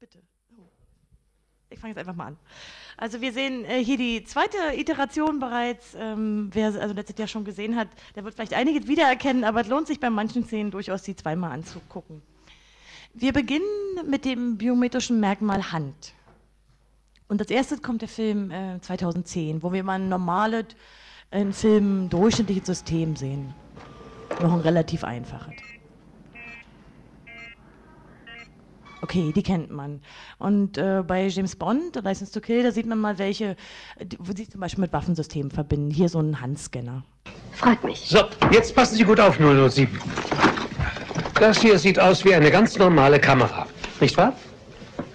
Bitte. Oh. Ich fange jetzt einfach mal an. Also wir sehen äh, hier die zweite Iteration bereits. Ähm, wer also letztes Jahr schon gesehen hat, der wird vielleicht einige wiedererkennen, aber es lohnt sich bei manchen Szenen durchaus, sie zweimal anzugucken. Wir beginnen mit dem biometrischen Merkmal Hand. Und als erstes kommt der Film äh, 2010, wo wir mal ein normales, ein Film durchschnittliches System sehen. Noch ein relativ einfaches. Okay, die kennt man. Und äh, bei James Bond, License to Kill, da sieht man mal welche, wo sie zum Beispiel mit Waffensystemen verbinden. Hier so ein Handscanner. Freut mich. So, jetzt passen Sie gut auf, 007. Das hier sieht aus wie eine ganz normale Kamera, nicht wahr?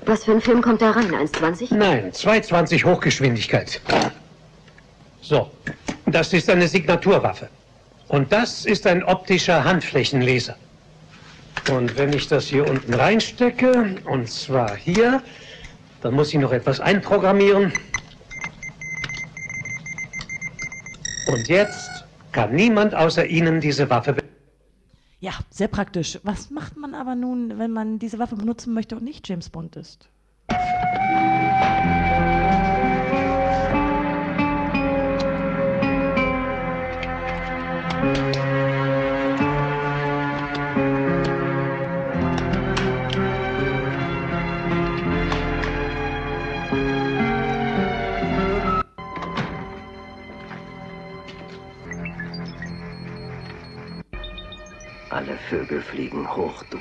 Was für ein Film kommt da rein? 1,20? Nein, 220 Hochgeschwindigkeit. So, das ist eine Signaturwaffe. Und das ist ein optischer Handflächenleser. Und wenn ich das hier unten reinstecke, und zwar hier, dann muss ich noch etwas einprogrammieren. Und jetzt kann niemand außer Ihnen diese Waffe benutzen. Ja, sehr praktisch. Was macht man aber nun, wenn man diese Waffe benutzen möchte und nicht James Bond ist? Vögel fliegen hoch, du.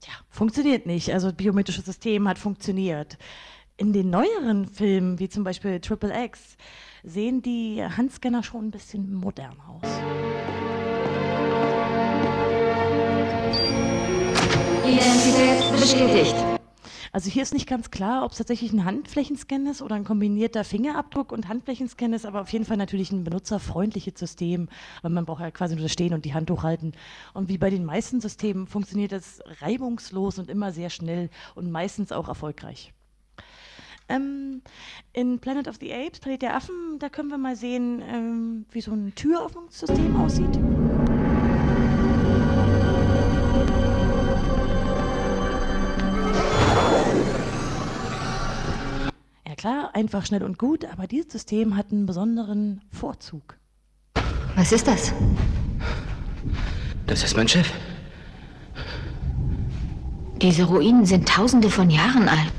Tja, funktioniert nicht. Also das biometrische System hat funktioniert. In den neueren Filmen, wie zum Beispiel Triple X, sehen die Handscanner schon ein bisschen modern aus. Identität bestätigt. Also hier ist nicht ganz klar, ob es tatsächlich ein Handflächenscan ist oder ein kombinierter Fingerabdruck und Handflächenscan ist, aber auf jeden Fall natürlich ein benutzerfreundliches System, weil man braucht ja quasi nur das Stehen und die Hand hochhalten. Und wie bei den meisten Systemen funktioniert das reibungslos und immer sehr schnell und meistens auch erfolgreich. Ähm, in Planet of the Apes, Planet der Affen, da können wir mal sehen, ähm, wie so ein Türöffnungssystem aussieht. Klar, einfach, schnell und gut, aber dieses System hat einen besonderen Vorzug. Was ist das? Das ist mein Chef. Diese Ruinen sind tausende von Jahren alt.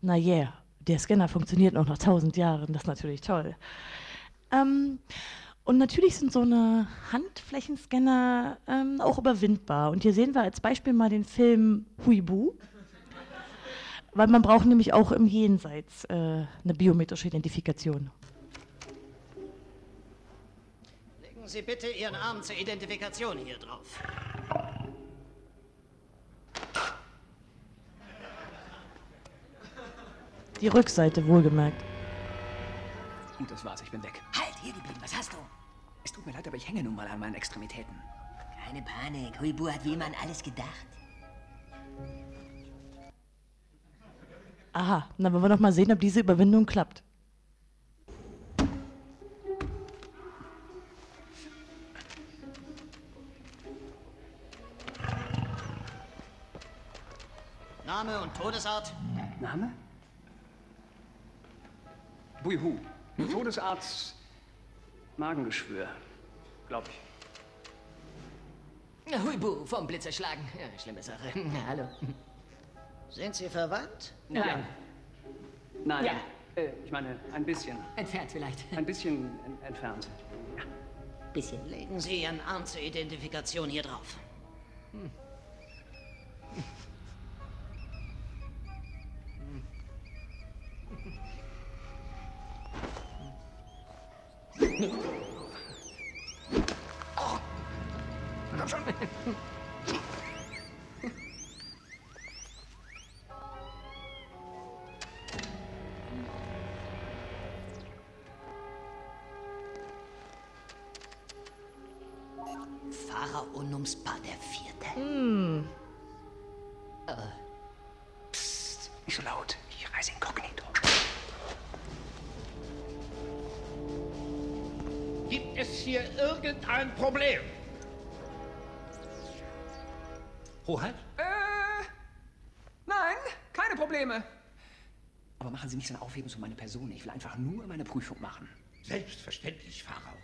Na yeah, der Scanner funktioniert noch nach tausend Jahren, das ist natürlich toll. Ähm, und natürlich sind so eine Handflächenscanner ähm, auch überwindbar. Und hier sehen wir als Beispiel mal den Film Huibu. Weil man braucht nämlich auch im Jenseits äh, eine biometrische Identifikation. Legen Sie bitte Ihren Arm zur Identifikation hier drauf. Die Rückseite wohlgemerkt. Und das war's, ich bin weg. Halt, hier geblieben, was hast du? Es tut mir leid, aber ich hänge nun mal an meinen Extremitäten. Keine Panik, Huibu hat wie immer an alles gedacht. Aha, dann wollen wir doch mal sehen, ob diese Überwindung klappt. Name und Todesart? Name? Buihu. Todesarzt Magengeschwür, glaube ich. Huibu, vom Blitz erschlagen. Ja, schlimme Sache. Hallo. Sind Sie verwandt? Nein. Nein. Ja. Äh, ich meine, ein bisschen. Entfernt vielleicht. Ein bisschen en entfernt. Bisschen. Legen Sie Ihren Arm zur Identifikation hier drauf. Oh. Komm der Vierte. Hm. Äh. Psst, nicht so laut. Irgendein Problem? Hoheit? Äh, nein, keine Probleme. Aber machen Sie nicht so ein Aufhebens um meine Person. Ich will einfach nur meine Prüfung machen. Selbstverständlich, Pharao.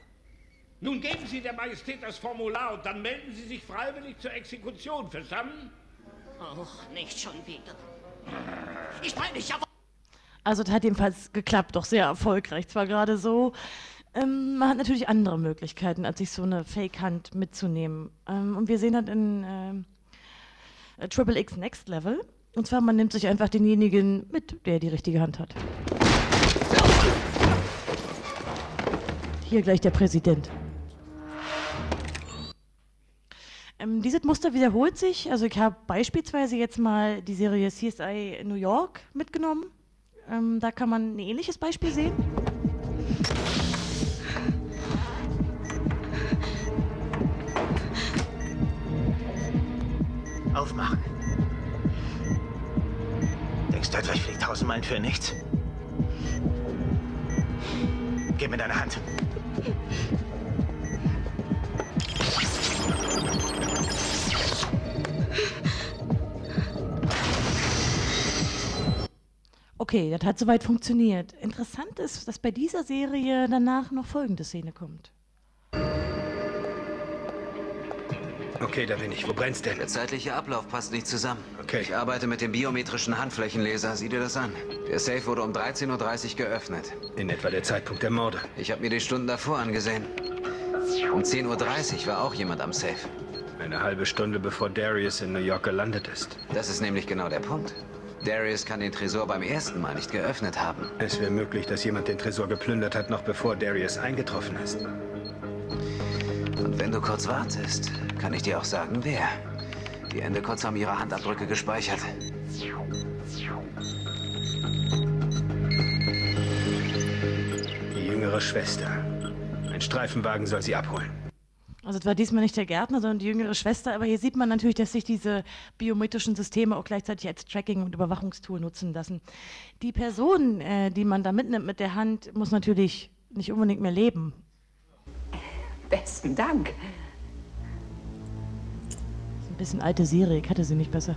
Nun geben Sie der Majestät das Formular und dann melden Sie sich freiwillig zur Exekution. Verstanden? Och, nicht schon wieder. Ich meine, ich habe... Also das hat jedenfalls geklappt, doch sehr erfolgreich. Zwar gerade so, ähm, man hat natürlich andere Möglichkeiten, als sich so eine Fake-Hand mitzunehmen. Ähm, und wir sehen das in äh, Triple X Next Level. Und zwar, man nimmt sich einfach denjenigen mit, der die richtige Hand hat. Hier gleich der Präsident. Ähm, dieses Muster wiederholt sich. Also ich habe beispielsweise jetzt mal die Serie CSI New York mitgenommen. Ähm, da kann man ein ähnliches Beispiel sehen. Aufmachen. Denkst du etwa, ich fliege tausend Meilen für nichts? Gib mir deine Hand. Okay, das hat soweit funktioniert. Interessant ist, dass bei dieser Serie danach noch folgende Szene kommt. Okay, da bin ich. Wo brennt's denn? Der zeitliche Ablauf passt nicht zusammen. Okay. Ich arbeite mit dem biometrischen Handflächenleser. Sieh dir das an. Der Safe wurde um 13.30 Uhr geöffnet. In etwa der Zeitpunkt der Morde. Ich habe mir die Stunden davor angesehen. Um 10.30 Uhr war auch jemand am Safe. Eine halbe Stunde bevor Darius in New York gelandet ist. Das ist nämlich genau der Punkt. Darius kann den Tresor beim ersten Mal nicht geöffnet haben. Es wäre möglich, dass jemand den Tresor geplündert hat, noch bevor Darius eingetroffen ist. Und wenn du kurz wartest, kann ich dir auch sagen, wer. Die Endecots haben ihre Handabdrücke gespeichert. Die jüngere Schwester. Ein Streifenwagen soll sie abholen. Also es war diesmal nicht der Gärtner, sondern die jüngere Schwester. Aber hier sieht man natürlich, dass sich diese biometrischen Systeme auch gleichzeitig als Tracking- und Überwachungstool nutzen lassen. Die Person, äh, die man da mitnimmt mit der Hand, muss natürlich nicht unbedingt mehr leben. Besten Dank. Ein bisschen alte Serie, ich hatte sie nicht besser.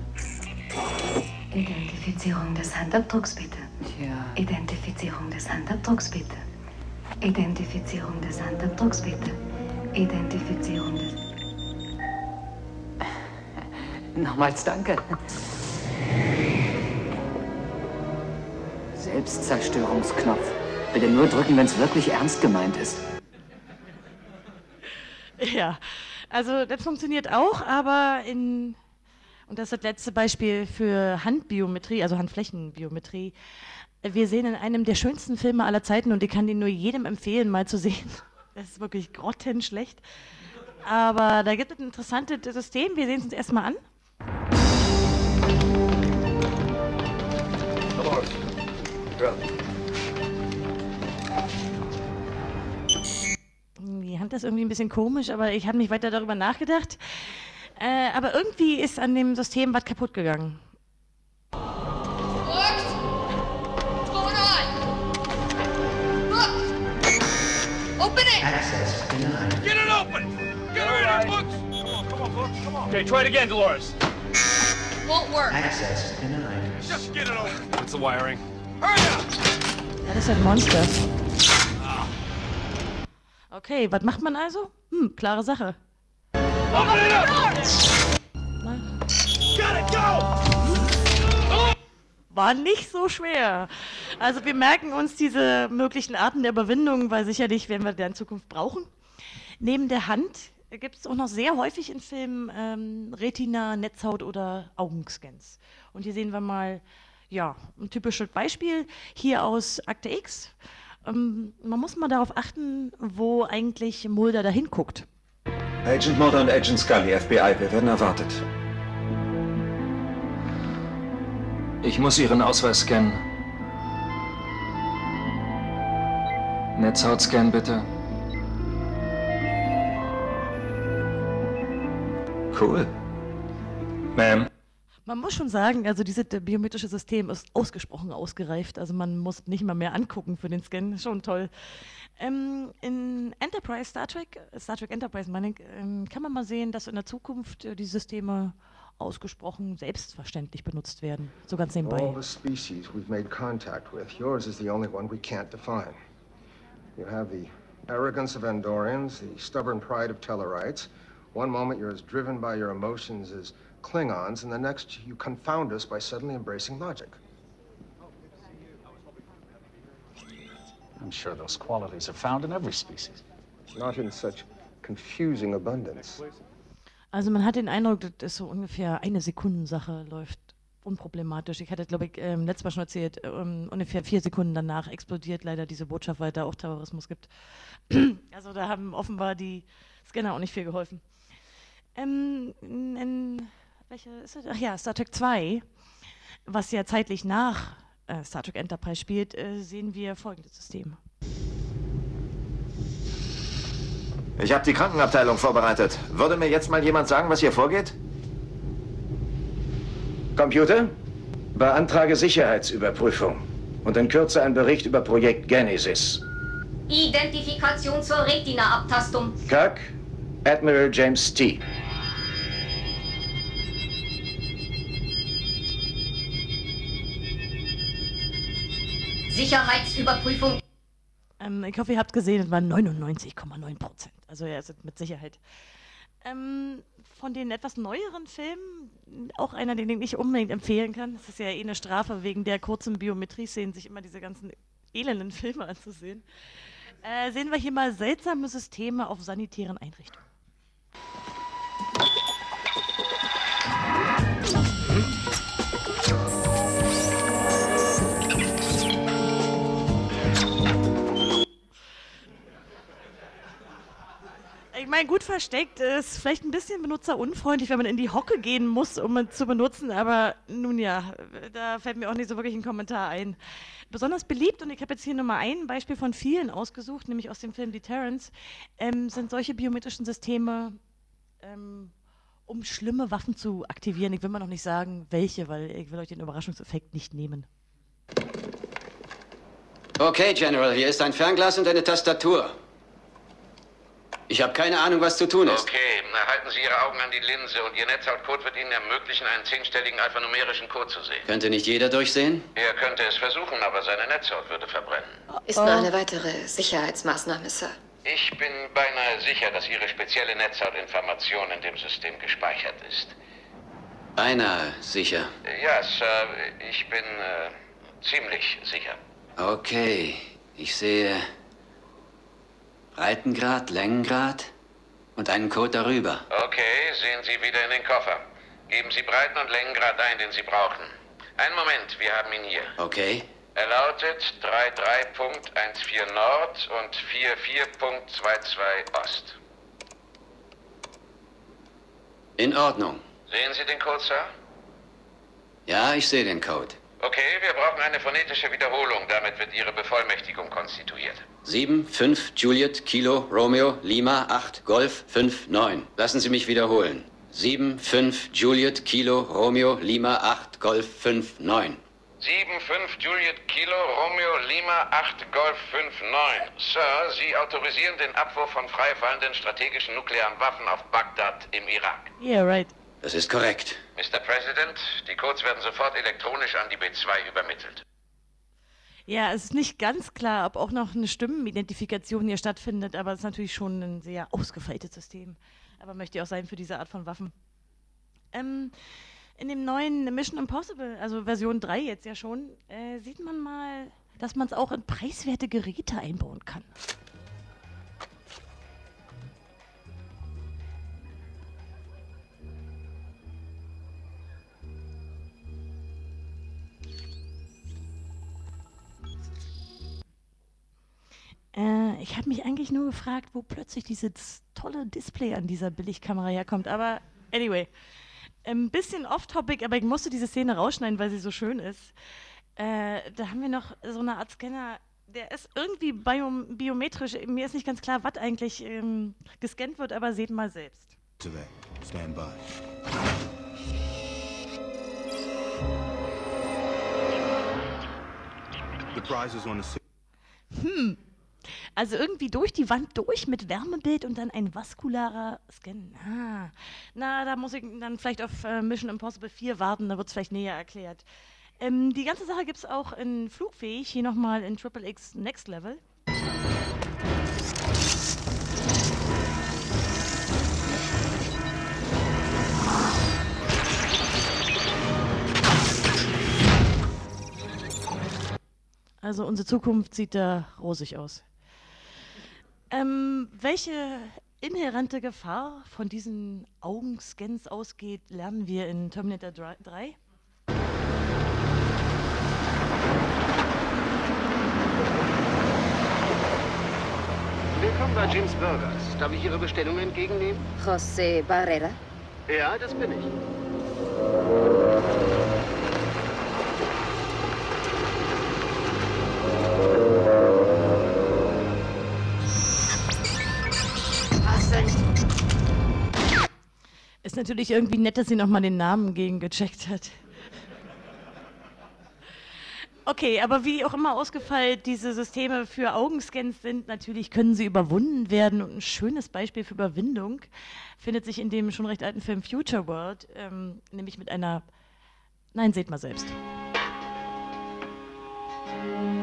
Identifizierung des Handabdrucks bitte. Ja. Identifizierung des Handabdrucks bitte. Identifizierung des Handabdrucks bitte. Identifizierung des... Nochmals danke. Selbstzerstörungsknopf. Bitte nur drücken, wenn es wirklich ernst gemeint ist. Ja, also das funktioniert auch, aber in, und das ist das letzte Beispiel für Handbiometrie, also Handflächenbiometrie. Wir sehen in einem der schönsten Filme aller Zeiten und ich kann den nur jedem empfehlen, mal zu sehen. Das ist wirklich grottenschlecht. Aber da gibt es ein interessantes System. Wir sehen es uns erstmal an. Die Hand ist irgendwie ein bisschen komisch, aber ich habe nicht weiter darüber nachgedacht. Äh, aber irgendwie ist an dem System was kaputt gegangen. Books? What's going on? Books! Open it! Access denied. Get it open! Get rid of it, Books! Come on, come on, Books, come on. Okay, try it again, Dolores. Won't work. Access denied. Just get it open. What's the wiring? Hurry up! Das ist ein Monster. Okay, was macht man also? Hm, klare Sache. Open it up! Got it, go! War nicht so schwer. Also wir merken uns diese möglichen Arten der Überwindung, weil sicherlich werden wir der in Zukunft brauchen. Neben der Hand gibt es auch noch sehr häufig in Filmen ähm, Retina, Netzhaut oder Augenscans. Und hier sehen wir mal ja, ein typisches Beispiel hier aus Akte X. Ähm, man muss mal darauf achten, wo eigentlich Mulder da hinguckt. Agent Mulder und Agent Scully, FBI, wir werden erwartet. Ich muss Ihren Ausweis scannen. Netzhautscan bitte. Cool. Ma'am. Man muss schon sagen, also dieses biometrische System ist ausgesprochen ausgereift. Also man muss nicht mal mehr angucken für den Scan. Schon toll. Ähm, in Enterprise, Star Trek, Star Trek Enterprise, meine ähm, kann man mal sehen, dass in der Zukunft äh, die Systeme ausgesprochen selbstverständlich benutzt werden. So ganz nebenbei. All the species we've made contact with, yours is the only one we can't define. You have the arrogance of Andorians, the stubborn pride of Tellarites. One moment you're as driven by your emotions as Klingons, and the next you confound us by suddenly embracing logic. I'm sure those qualities are found in every species. Not in such confusing abundance. Also man hat den Eindruck, dass so ungefähr eine Sekundensache läuft unproblematisch. Ich hatte, glaube ich, ähm, letztes Mal schon erzählt, ähm, ungefähr vier Sekunden danach explodiert leider diese Botschaft, weil da auch Terrorismus gibt. also da haben offenbar die Scanner auch nicht viel geholfen. Ähm, welche ist das? Ach ja, Star Trek 2, was ja zeitlich nach äh, Star Trek Enterprise spielt, äh, sehen wir folgendes System. Ich habe die Krankenabteilung vorbereitet. Würde mir jetzt mal jemand sagen, was hier vorgeht? Computer, beantrage Sicherheitsüberprüfung und in Kürze ein Bericht über Projekt Genesis. Identifikation zur Retina-Abtastung. Kirk, Admiral James T. Sicherheitsüberprüfung. Ähm, ich hoffe, ihr habt gesehen, es waren 99,9 Prozent. Also ja, es ist mit Sicherheit. Ähm, von den etwas neueren Filmen, auch einer, den ich nicht unbedingt empfehlen kann. Das ist ja eh eine Strafe, wegen der kurzen Biometrie-Szenen, sich immer diese ganzen elenden Filme anzusehen. Äh, sehen wir hier mal seltsame Systeme auf sanitären Einrichtungen. Ich meine, gut versteckt ist vielleicht ein bisschen benutzerunfreundlich, wenn man in die Hocke gehen muss, um es zu benutzen, aber nun ja, da fällt mir auch nicht so wirklich ein Kommentar ein. Besonders beliebt, und ich habe jetzt hier nur mal ein Beispiel von vielen ausgesucht, nämlich aus dem Film Deterrence, ähm, sind solche biometrischen Systeme, ähm, um schlimme Waffen zu aktivieren. Ich will mal noch nicht sagen, welche, weil ich will euch den Überraschungseffekt nicht nehmen. Okay, General, hier ist ein Fernglas und eine Tastatur. Ich habe keine Ahnung, was zu tun ist. Okay, halten Sie Ihre Augen an die Linse und Ihr Netzhautcode wird Ihnen ermöglichen, einen zehnstelligen alphanumerischen Code zu sehen. Könnte nicht jeder durchsehen? Er könnte es versuchen, aber seine Netzhaut würde verbrennen. Ist nur eine weitere Sicherheitsmaßnahme, Sir. Ich bin beinahe sicher, dass Ihre spezielle Netzhautinformation in dem System gespeichert ist. Beinahe sicher. Ja, Sir, ich bin äh, ziemlich sicher. Okay, ich sehe Breitengrad, Längengrad und einen Code darüber. Okay, sehen Sie wieder in den Koffer. Geben Sie Breiten- und Längengrad ein, den Sie brauchen. Einen Moment, wir haben ihn hier. Okay. Er lautet 33.14 Nord und 44.22 Ost. In Ordnung. Sehen Sie den Code, Sir? Ja, ich sehe den Code. Okay, wir brauchen eine phonetische Wiederholung. Damit wird Ihre Bevollmächtigung konstituiert. 7, 5, Juliet, Kilo, Romeo, Lima, 8, Golf, 5, 9. Lassen Sie mich wiederholen. 7, 5, Juliet, Kilo, Romeo, Lima, 8, Golf, 5, 9. 7, 5, Juliet, Kilo, Romeo, Lima, 8, Golf, 5, 9. Sir, Sie autorisieren den Abwurf von freifallenden strategischen nuklearen Waffen auf Bagdad im Irak. Yeah, right. Das ist korrekt. Mr. President, die Codes werden sofort elektronisch an die B2 übermittelt. Ja, es ist nicht ganz klar, ob auch noch eine Stimmenidentifikation hier stattfindet, aber es ist natürlich schon ein sehr ausgefeiltes System. Aber möchte ja auch sein für diese Art von Waffen. Ähm, in dem neuen Mission Impossible, also Version 3 jetzt ja schon, äh, sieht man mal, dass man es auch in preiswerte Geräte einbauen kann. Äh, ich habe mich eigentlich nur gefragt, wo plötzlich dieses tolle Display an dieser Billigkamera herkommt. Aber anyway, ein bisschen off-topic, aber ich musste diese Szene rausschneiden, weil sie so schön ist. Äh, da haben wir noch so eine Art Scanner, der ist irgendwie biom biometrisch. Mir ist nicht ganz klar, was eigentlich ähm, gescannt wird, aber seht mal selbst. Today. Stand by. The prize is on the Hm. Also irgendwie durch die Wand durch mit Wärmebild und dann ein vaskularer Scan. Ah. Na, da muss ich dann vielleicht auf äh, Mission Impossible 4 warten, da wird es vielleicht näher erklärt. Ähm, die ganze Sache gibt es auch in Flugfähig, hier nochmal in Triple X Next Level. Also unsere Zukunft sieht da rosig aus. Ähm, welche inhärente Gefahr von diesen Augenscans ausgeht, lernen wir in Terminator 3. Willkommen bei Jim's Burgers. Darf ich Ihre Bestellung entgegennehmen? José Barrera? Ja, das bin ich. Ist natürlich irgendwie nett, dass sie nochmal den Namen gegengecheckt hat. Okay, aber wie auch immer ausgefeilt diese Systeme für Augenscans sind, natürlich können sie überwunden werden. Und ein schönes Beispiel für Überwindung findet sich in dem schon recht alten Film Future World, ähm, nämlich mit einer. Nein, seht mal selbst. Wehgetan?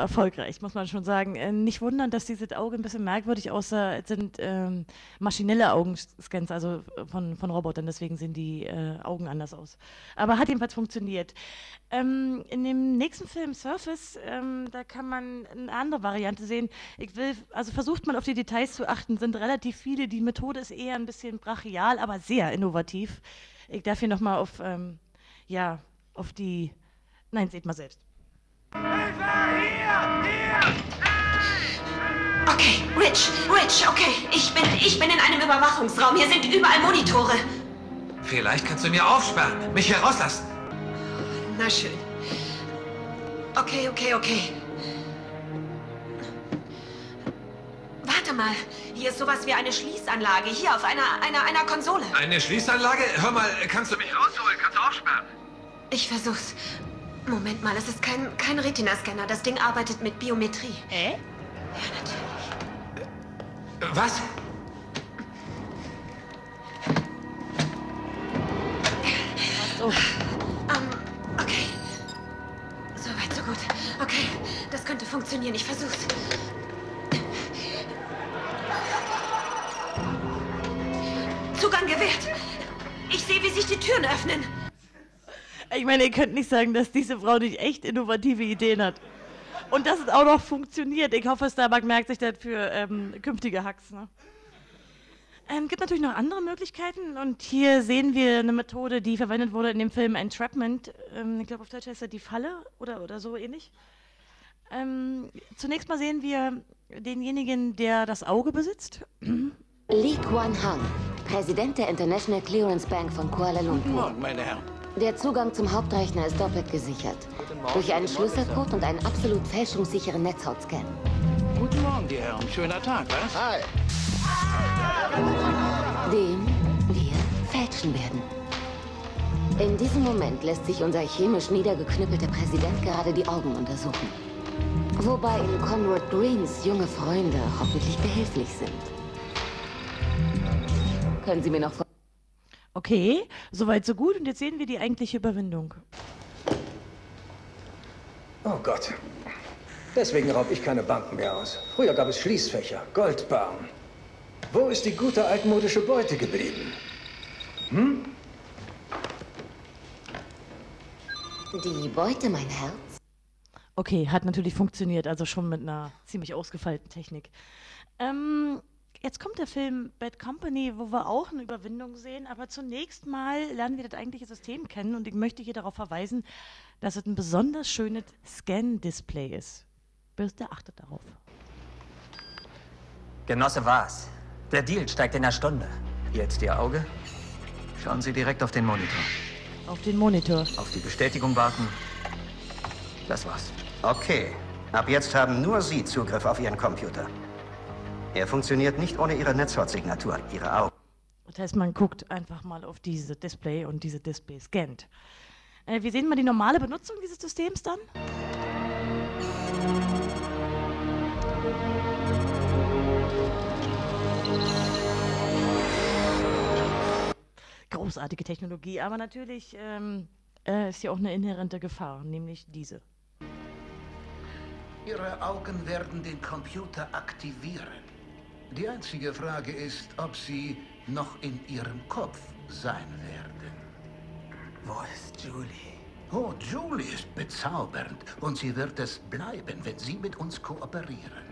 Erfolgreich, muss man schon sagen. Äh, nicht wundern, dass dieses Auge ein bisschen merkwürdig aussah. Es sind ähm, maschinelle Augenscans, also von, von Robotern, deswegen sehen die äh, Augen anders aus. Aber hat jedenfalls funktioniert. Ähm, in dem nächsten Film Surface, ähm, da kann man eine andere Variante sehen. Ich will, also versucht mal auf die Details zu achten, sind relativ viele. Die Methode ist eher ein bisschen brachial, aber sehr innovativ. Ich darf hier nochmal auf, ähm, ja, auf die, nein, seht mal selbst. Okay, Rich, Rich, okay. Ich bin, ich bin in einem Überwachungsraum. Hier sind überall Monitore. Vielleicht kannst du mir aufsperren, mich herauslassen. Na schön. Okay, okay, okay. Warte mal. Hier ist sowas wie eine Schließanlage. Hier auf einer, einer, einer Konsole. Eine Schließanlage? Hör mal, kannst du mich rausholen? Kannst du aufsperren? Ich versuch's. Moment mal, es ist kein, kein Retina-Scanner. Das Ding arbeitet mit Biometrie. Hä? Ja, natürlich. Was? So. Ähm, okay. So weit, so gut. Okay, das könnte funktionieren. Ich versuch's. Zugang gewährt. Ich sehe, wie sich die Türen öffnen. Ich meine, ihr könnt nicht sagen, dass diese Frau nicht echt innovative Ideen hat. Und dass es auch noch funktioniert. Ich hoffe, Starbuck merkt sich das für ähm, künftige Hacks. Ne? Ähm, gibt natürlich noch andere Möglichkeiten. Und hier sehen wir eine Methode, die verwendet wurde in dem Film Entrapment. Ähm, ich glaube, auf Deutsch heißt er die Falle oder, oder so ähnlich. Ähm, zunächst mal sehen wir denjenigen, der das Auge besitzt. Lee Kuan Hang, Präsident der International Clearance Bank von Kuala Lumpur. Guten Morgen, meine Herren. Der Zugang zum Hauptrechner ist doppelt gesichert. Durch einen Schlüsselcode und einen absolut fälschungssicheren Netzhautscan. Guten Morgen, die Herren. Schöner Tag, was? Hi. Den wir fälschen werden. In diesem Moment lässt sich unser chemisch niedergeknüppelter Präsident gerade die Augen untersuchen. Wobei ihm Conrad Greens junge Freunde hoffentlich behilflich sind. Können Sie mir noch vor Okay, soweit so gut. Und jetzt sehen wir die eigentliche Überwindung. Oh Gott. Deswegen raub ich keine Banken mehr aus. Früher gab es Schließfächer, Goldbarren. Wo ist die gute altmodische Beute geblieben? Hm? Die Beute, mein Herz. Okay, hat natürlich funktioniert, also schon mit einer ziemlich ausgefeilten Technik. Ähm, jetzt kommt der Film Bad Company, wo wir auch eine Überwindung sehen, aber zunächst mal lernen wir das eigentliche System kennen und ich möchte hier darauf verweisen, dass es ein besonders schönes Scan-Display ist. Bitte achtet darauf. Genosse was? Der Deal steigt in einer Stunde. Jetzt Ihr Auge? Schauen Sie direkt auf den Monitor. Auf den Monitor. Auf die Bestätigung warten. Das war's. Okay. Ab jetzt haben nur Sie Zugriff auf Ihren Computer. Er funktioniert nicht ohne Ihre Netzhautsignatur, Ihre Augen. Das heißt, man guckt einfach mal auf dieses Display und diese Display scannt. Äh, wir sehen mal die normale Benutzung dieses Systems dann. Großartige Technologie, aber natürlich ähm, äh, ist hier auch eine inhärente Gefahr, nämlich diese. Ihre Augen werden den Computer aktivieren. Die einzige Frage ist, ob Sie noch in Ihrem Kopf sein werden. Wo ist Julie? Oh, Julie ist bezaubernd und sie wird es bleiben, wenn Sie mit uns kooperieren.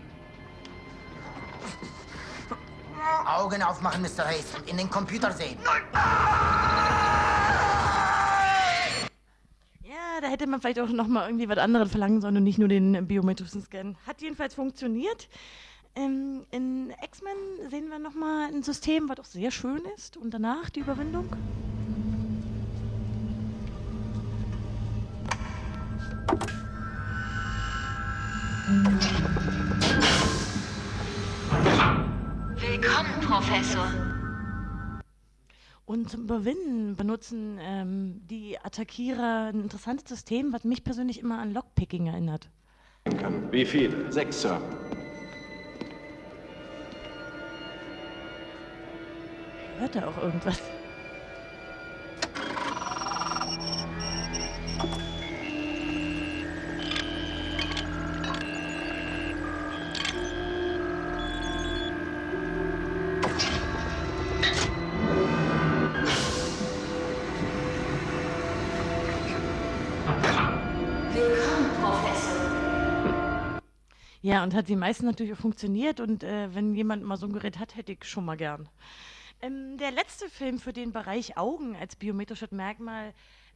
Augen aufmachen, Mr. Hayes, und in den Computer sehen. Ja, da hätte man vielleicht auch noch mal irgendwie was anderes verlangen sollen und nicht nur den biometrischen Scan. Hat jedenfalls funktioniert. Ähm, in X-Men sehen wir noch mal ein System, was auch sehr schön ist. Und danach die Überwindung. Willkommen, Professor. Und zum Überwinden benutzen ähm, die Attackierer ein interessantes System, was mich persönlich immer an Lockpicking erinnert. Wie viel? Sechs, Sir. Hört da auch irgendwas? Ja, und hat die meisten natürlich auch funktioniert. Und äh, wenn jemand mal so ein Gerät hat, hätte ich schon mal gern. Ähm, der letzte Film für den Bereich Augen als biometrisches Merkmal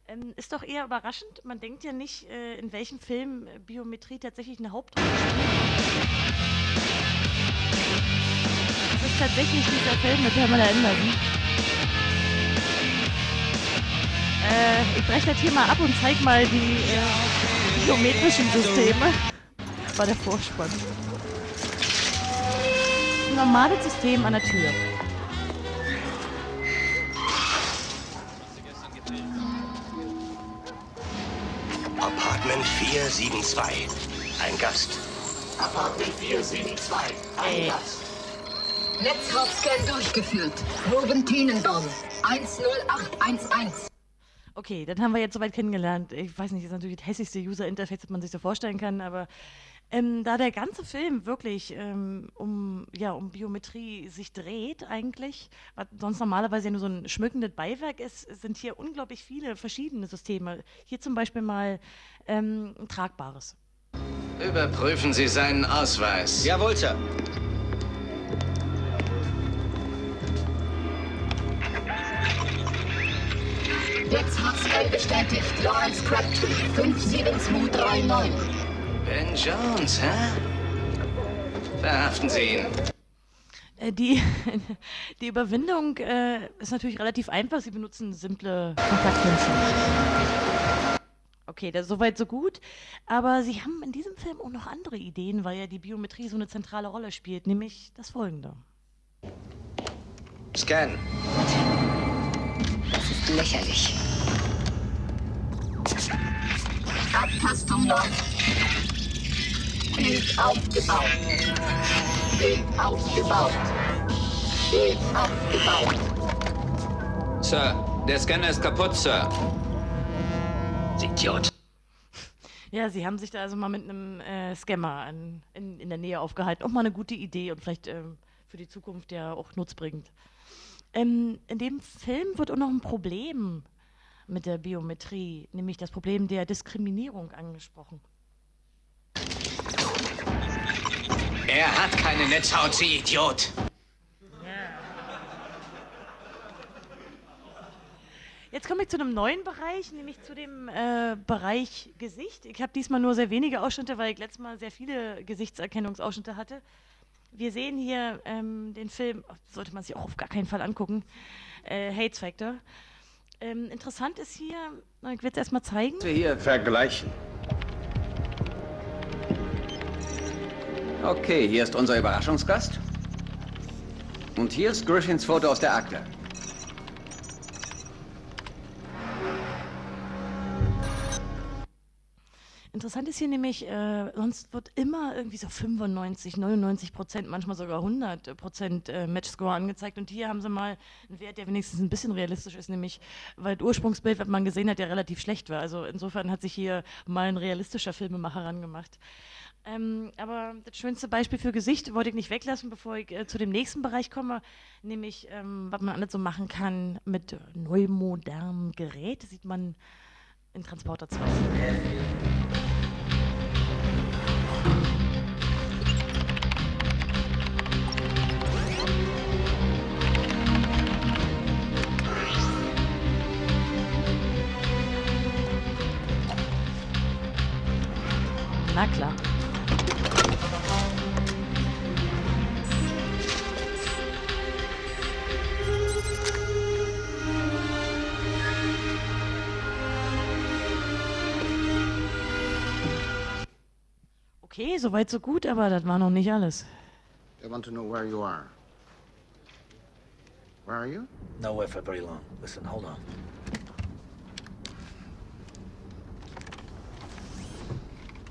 ähm, ist doch eher überraschend. Man denkt ja nicht, äh, in welchem Film äh, Biometrie tatsächlich eine Hauptrolle spielt. Das ist tatsächlich dieser Film mit Pamela Anderson. Äh, ich breche das hier mal ab und zeig mal die äh, biometrischen Systeme. Das war der Vorspann. Ein normales System an der Tür. Apartment 472. Ein Gast. Apartment 472. Ey. Netzhauptscan durchgeführt. Ruben Tenenbaum. 10811. Okay, dann haben wir jetzt soweit kennengelernt. Ich weiß nicht, das ist natürlich das hässlichste User-Interface, das man sich so vorstellen kann, aber ähm, da der ganze Film wirklich ähm, um, ja, um Biometrie sich dreht eigentlich, was sonst normalerweise ja nur so ein schmückendes Beiwerk ist, sind hier unglaublich viele verschiedene Systeme. Hier zum Beispiel mal ähm, ein tragbares. Überprüfen Sie seinen Ausweis. Jawohl, Sir. Netzhauptscan bestätigt. Lawrence Crabtree. 57239. Ben Jones, hä? Verhaften Sie ihn. Äh, die, die Überwindung äh, ist natürlich relativ einfach. Sie benutzen simple Kontaktlinsen. Okay, das ist soweit so gut. Aber sie haben in diesem Film auch noch andere Ideen, weil ja die Biometrie so eine zentrale Rolle spielt, nämlich das folgende. Scan. Das ist lächerlich. Abtastung läuft. Bild aufgebaut. Bild aufgebaut. Bild aufgebaut. Sir, der Scanner ist kaputt, Sir. Sie Idiot. Ja, Sie haben sich da also mal mit einem äh, Scammer an, in, in der Nähe aufgehalten. Auch mal eine gute Idee und vielleicht ähm, für die Zukunft ja auch nutzbringend. Ähm, in dem Film wird auch noch ein Problem mit der Biometrie, nämlich das Problem der Diskriminierung angesprochen. Er hat keine Netzhaut, Sie Idiot. Jetzt komme ich zu einem neuen Bereich, nämlich zu dem äh, Bereich Gesicht. Ich habe diesmal nur sehr wenige Ausschnitte, weil ich letztes Mal sehr viele Gesichtserkennungsausschnitte hatte. Wir sehen hier ähm, den Film, sollte man sich auch auf gar keinen Fall angucken, äh, Hates Factor. Ähm, interessant ist hier, ich will es erstmal zeigen. Wir hier vergleichen. Okay, hier ist unser Überraschungsgast. Und hier ist Griffins Foto aus der Akte. Interessant ist hier nämlich, äh, sonst wird immer irgendwie so 95, 99 Prozent, manchmal sogar 100 Prozent äh, Matchscore angezeigt. Und hier haben sie mal einen Wert, der wenigstens ein bisschen realistisch ist, nämlich, weil das Ursprungsbild, was man gesehen hat, ja relativ schlecht war. Also insofern hat sich hier mal ein realistischer Filmemacher rangemacht. Ähm, aber das schönste Beispiel für Gesicht wollte ich nicht weglassen, bevor ich äh, zu dem nächsten Bereich komme, nämlich ähm, was man alles so machen kann mit neumodernen Geräten, sieht man in Transporter 2. Na klar. Okay, soweit so gut, aber das war noch nicht alles. They want to know where you are. Where are you? Nowhere for very long. Listen, hold on.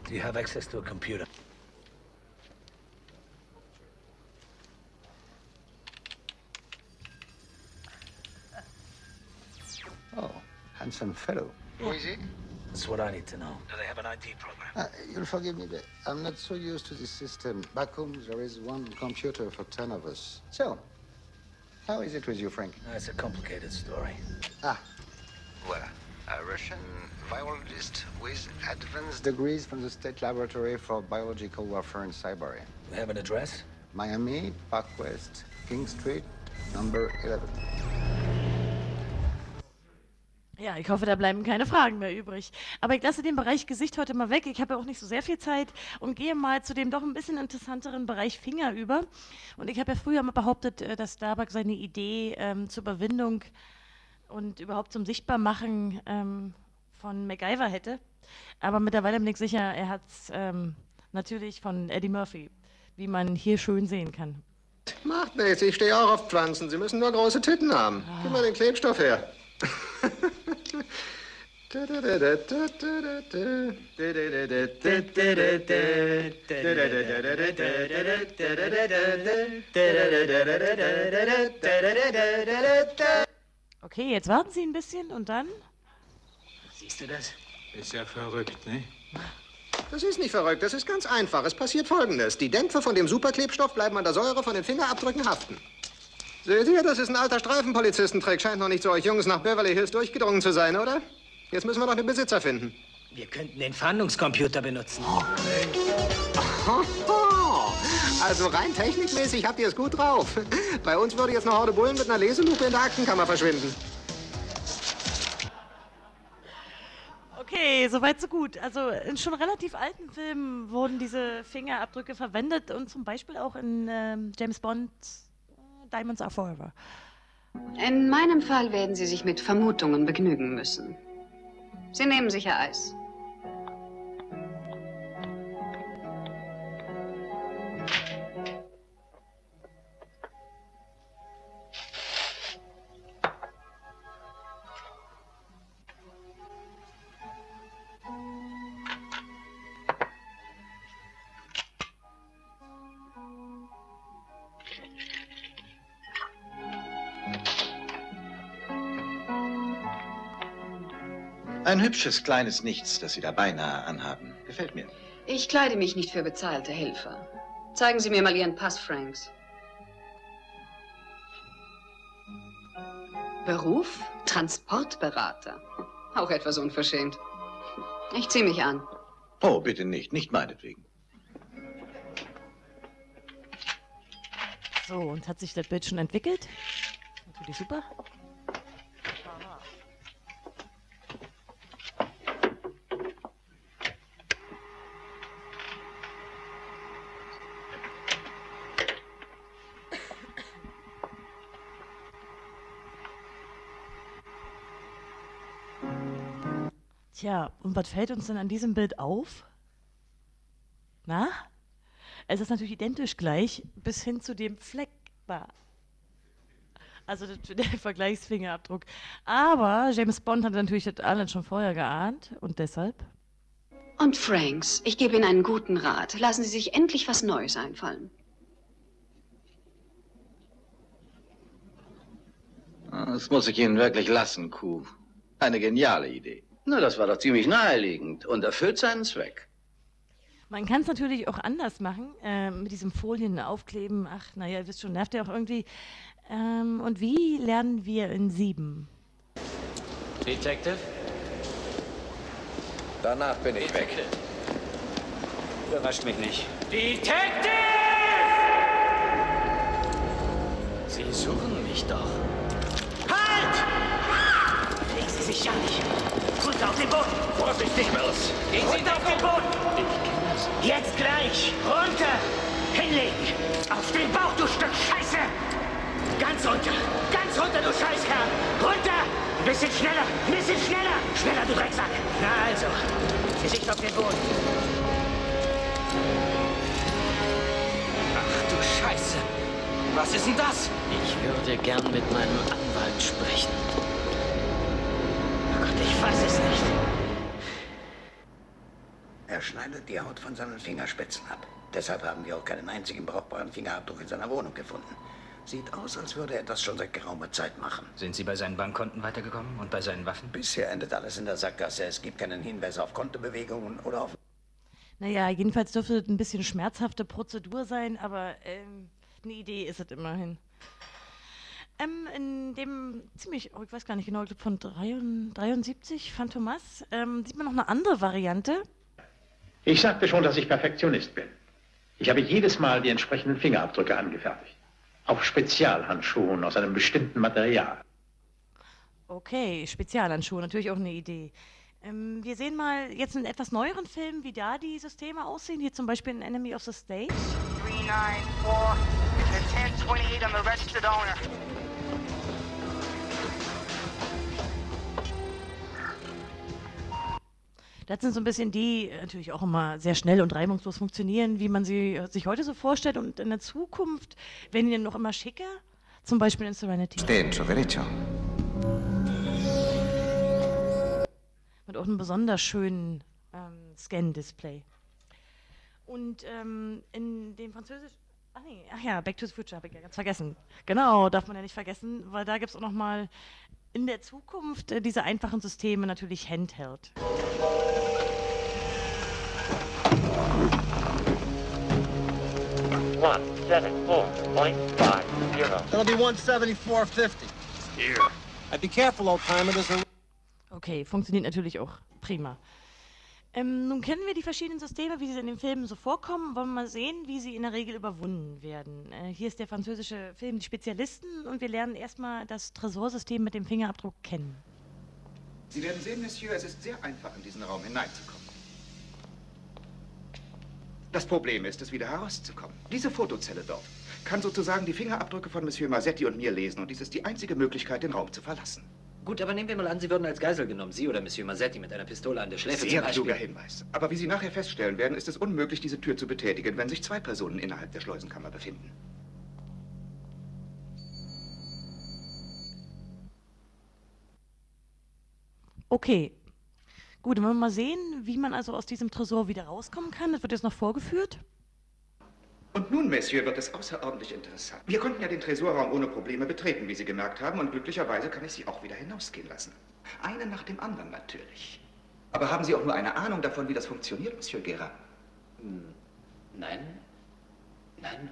Do you have access to a computer? Oh, handsome fellow. Who is he? That's what I need to know. Do they have an ID program? Uh, you'll forgive me, but I'm not so used to this system. Back home, there is one computer for ten of us. So, how is it with you, Frank? Uh, it's a complicated story. Ah, well, a Russian biologist with advanced degrees from the State Laboratory for Biological Warfare in Siberia. We have an address? Miami, Park West, King Street, number 11. Ja, ich hoffe, da bleiben keine Fragen mehr übrig. Aber ich lasse den Bereich Gesicht heute mal weg. Ich habe ja auch nicht so sehr viel Zeit und gehe mal zu dem doch ein bisschen interessanteren Bereich Finger über. Und ich habe ja früher mal behauptet, äh, dass Starbuck seine Idee ähm, zur Überwindung und überhaupt zum Sichtbarmachen ähm, von MacGyver hätte. Aber mittlerweile bin ich sicher, er hat es ähm, natürlich von Eddie Murphy, wie man hier schön sehen kann. Macht nichts, ich stehe auch auf Pflanzen. Sie müssen nur große Titten haben. Gib mal den Klebstoff her. Okay, jetzt warten Sie ein bisschen und dann? Siehst du das? Ist ja verrückt, ne? Das ist nicht verrückt, das ist ganz einfach. Es passiert Folgendes. Die Dämpfe von dem Superklebstoff bleiben an der Säure von den Fingerabdrücken haften. Seht ihr, das ist ein alter Streifenpolizistentrick. Scheint noch nicht zu euch Jungs nach Beverly Hills durchgedrungen zu sein, oder? Jetzt müssen wir noch den Besitzer finden. Wir könnten den Fahndungscomputer benutzen. Also rein technikmäßig habt ihr es gut drauf. Bei uns würde jetzt eine Horde Bullen mit einer Leselupe in der Aktenkammer verschwinden. Okay, soweit so gut. Also in schon relativ alten Filmen wurden diese Fingerabdrücke verwendet und zum Beispiel auch in ähm, James Bond äh, Diamonds Are Forever. In meinem Fall werden Sie sich mit Vermutungen begnügen müssen. Sie nehmen sicher Eis. Hübsches kleines Nichts, das Sie da beinahe anhaben. Gefällt mir. Ich kleide mich nicht für bezahlte Helfer. Zeigen Sie mir mal Ihren Pass, Franks. Beruf? Transportberater. Auch etwas unverschämt. Ich ziehe mich an. Oh, bitte nicht. Nicht meinetwegen. So, und hat sich das Bild schon entwickelt? Natürlich super. Tja, und was fällt uns denn an diesem Bild auf? Na? Es ist natürlich identisch gleich bis hin zu dem Fleck da. Also der Vergleichsfingerabdruck. Aber James Bond hat natürlich das alles schon vorher geahnt und deshalb. Und Franks, ich gebe Ihnen einen guten Rat. Lassen Sie sich endlich was Neues einfallen. Das muss ich Ihnen wirklich lassen, Kuh. Eine geniale Idee. Na, das war doch ziemlich naheliegend und erfüllt seinen Zweck. Man kann es natürlich auch anders machen, äh, mit diesem Folien aufkleben. Ach, naja, ihr wisst schon, nervt ja auch irgendwie. Ähm, und wie lernen wir in sieben? Detective? Danach bin ich weg. Überrascht mich nicht. Detective! Sie suchen mich doch. Halt! Legen Sie sich ja nicht. Auf den Boden. Vorsichtig, Mills. Gehen Sie auf den Boden. Jetzt gleich. Runter. Hinlegen. Auf den Bauch, du Stück Scheiße. Ganz runter. Ganz runter, du Scheißkerl. Runter. Ein bisschen schneller. Ein bisschen schneller. Schneller, du Drecksack. Na also. Gesicht auf den Boden. Ach du Scheiße. Was ist denn das? Ich würde gern mit meinem Anwalt sprechen. Gott, ich weiß es nicht. Er schneidet die Haut von seinen Fingerspitzen ab. Deshalb haben wir auch keinen einzigen brauchbaren Fingerabdruck in seiner Wohnung gefunden. Sieht aus, als würde er das schon seit geraumer Zeit machen. Sind Sie bei seinen Bankkonten weitergekommen und bei seinen Waffen? Bisher endet alles in der Sackgasse. Es gibt keinen Hinweis auf Kontobewegungen oder auf... Naja, jedenfalls dürfte es ein bisschen schmerzhafte Prozedur sein, aber ähm, eine Idee ist es immerhin. Ähm, in dem ziemlich, oh, ich weiß gar nicht genau, von 73, Phantomas, ähm, sieht man noch eine andere Variante. Ich sagte schon, dass ich Perfektionist bin. Ich habe jedes Mal die entsprechenden Fingerabdrücke angefertigt. Auf Spezialhandschuhen aus einem bestimmten Material. Okay, Spezialhandschuhe, natürlich auch eine Idee. Ähm, wir sehen mal jetzt einen etwas neueren Film, wie da die Systeme aussehen. Hier zum Beispiel in Enemy of the State. 394 and 1028 on the registered owner. Das sind so ein bisschen die äh, natürlich auch immer sehr schnell und reibungslos funktionieren, wie man sie äh, sich heute so vorstellt. Und in der Zukunft werden die dann noch immer schicker. Zum Beispiel in Serenity. Derecho. Mit auch einem besonders schönen ähm, Scan-Display. Und ähm, in dem französisch. Ach, nee, ach ja, Back to the Future habe ich ja ganz vergessen. Genau, darf man ja nicht vergessen, weil da gibt es auch noch mal in der Zukunft äh, diese einfachen Systeme natürlich Handheld. One seven four point five zero. That'll be 174.50. Here. I'd be careful, old timer. There's a Okay, funktioniert natürlich auch prima. Ähm, nun kennen wir die verschiedenen Systeme, wie sie in den Filmen so vorkommen. Wollen wir mal sehen, wie sie in der Regel überwunden werden. Äh, hier ist der französische Film Die Spezialisten und wir lernen erstmal das Tresorsystem mit dem Fingerabdruck kennen. Sie werden sehen, Monsieur, es ist sehr einfach, in diesen Raum hineinzukommen. Das Problem ist, es wieder herauszukommen. Diese Fotozelle dort kann sozusagen die Fingerabdrücke von Monsieur Marsetti und mir lesen und dies ist die einzige Möglichkeit, den Raum zu verlassen. Gut, aber nehmen wir mal an, Sie würden als Geisel genommen. Sie oder Monsieur Massetti mit einer Pistole an der Schläfe Sehr zum Beispiel. kluger Hinweis. Aber wie Sie nachher feststellen werden, ist es unmöglich, diese Tür zu betätigen, wenn sich zwei Personen innerhalb der Schleusenkammer befinden. Okay. Gut, dann wollen wir mal sehen, wie man also aus diesem Tresor wieder rauskommen kann. Das wird jetzt noch vorgeführt. Und nun, Monsieur, wird es außerordentlich interessant. Wir konnten ja den Tresorraum ohne Probleme betreten, wie Sie gemerkt haben, und glücklicherweise kann ich Sie auch wieder hinausgehen lassen. Einen nach dem anderen natürlich. Aber haben Sie auch nur eine Ahnung davon, wie das funktioniert, Monsieur Gera? Hm, Nein. Nein.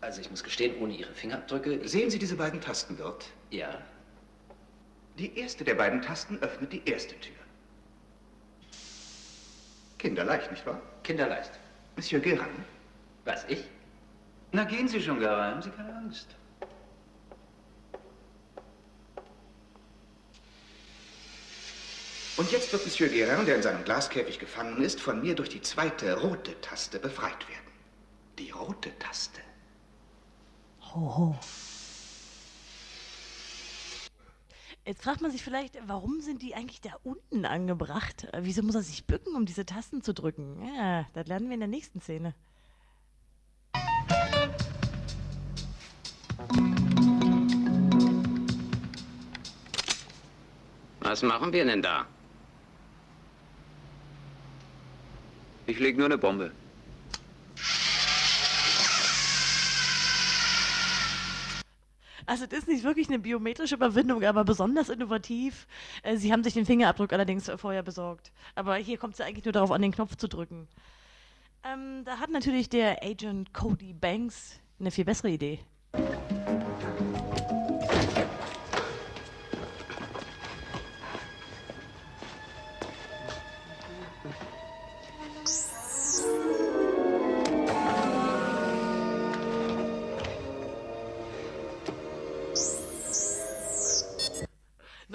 Also ich muss gestehen, ohne Ihre Fingerabdrücke. Sehen Sie diese beiden Tasten dort? Ja. Die erste der beiden Tasten öffnet die erste Tür. Kinderleicht, nicht wahr? Kinderleicht. Monsieur Guérin? Was, ich? Na, gehen Sie schon, Gara, haben Sie keine Angst. Und jetzt wird Monsieur Guérin, der in seinem Glaskäfig gefangen ist, von mir durch die zweite rote Taste befreit werden. Die rote Taste. Ho, ho. Jetzt fragt man sich vielleicht, warum sind die eigentlich da unten angebracht? Wieso muss er sich bücken, um diese Tasten zu drücken? Ja, das lernen wir in der nächsten Szene. Was machen wir denn da? Ich leg nur eine Bombe. Also das ist nicht wirklich eine biometrische Überwindung, aber besonders innovativ. Äh, Sie haben sich den Fingerabdruck allerdings vorher besorgt. Aber hier kommt es ja eigentlich nur darauf an, den Knopf zu drücken. Ähm, da hat natürlich der Agent Cody Banks eine viel bessere Idee.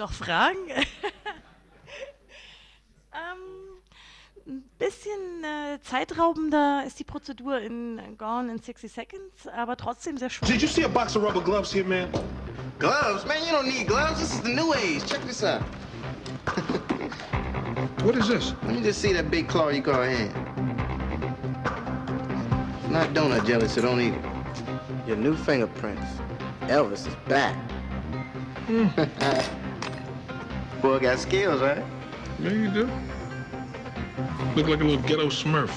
Noch Fragen? ähm, ein bisschen äh, zeitraubender ist die Prozedur in Gone in 60 Seconds, aber trotzdem sehr schön. Did you see a box of rubber gloves here, man? Gloves? Man, you don't need gloves. This is the new age. Check this out. What is this? Let me just see that big claw you got hand. It's not donut jelly, so don't eat it. Your new fingerprints. Elvis is back. Boy got skills, right? Yeah, you do. Look like a little ghetto smurf.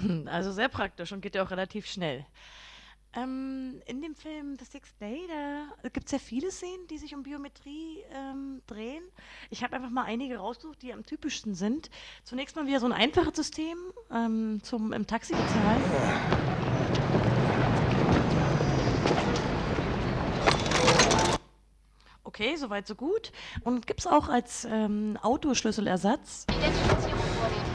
Also sehr praktisch und geht ja auch relativ schnell. Ähm, in dem Film The Sixth Day, da gibt es ja viele Szenen, die sich um Biometrie ähm, drehen. Ich habe einfach mal einige rausgesucht, die am typischsten sind. Zunächst mal wieder so ein einfaches System ähm, zum im Taxi bezahlen. Okay, soweit so gut. Und gibt es auch als ähm, Autoschlüsselersatz. Identifizierung vornehmen.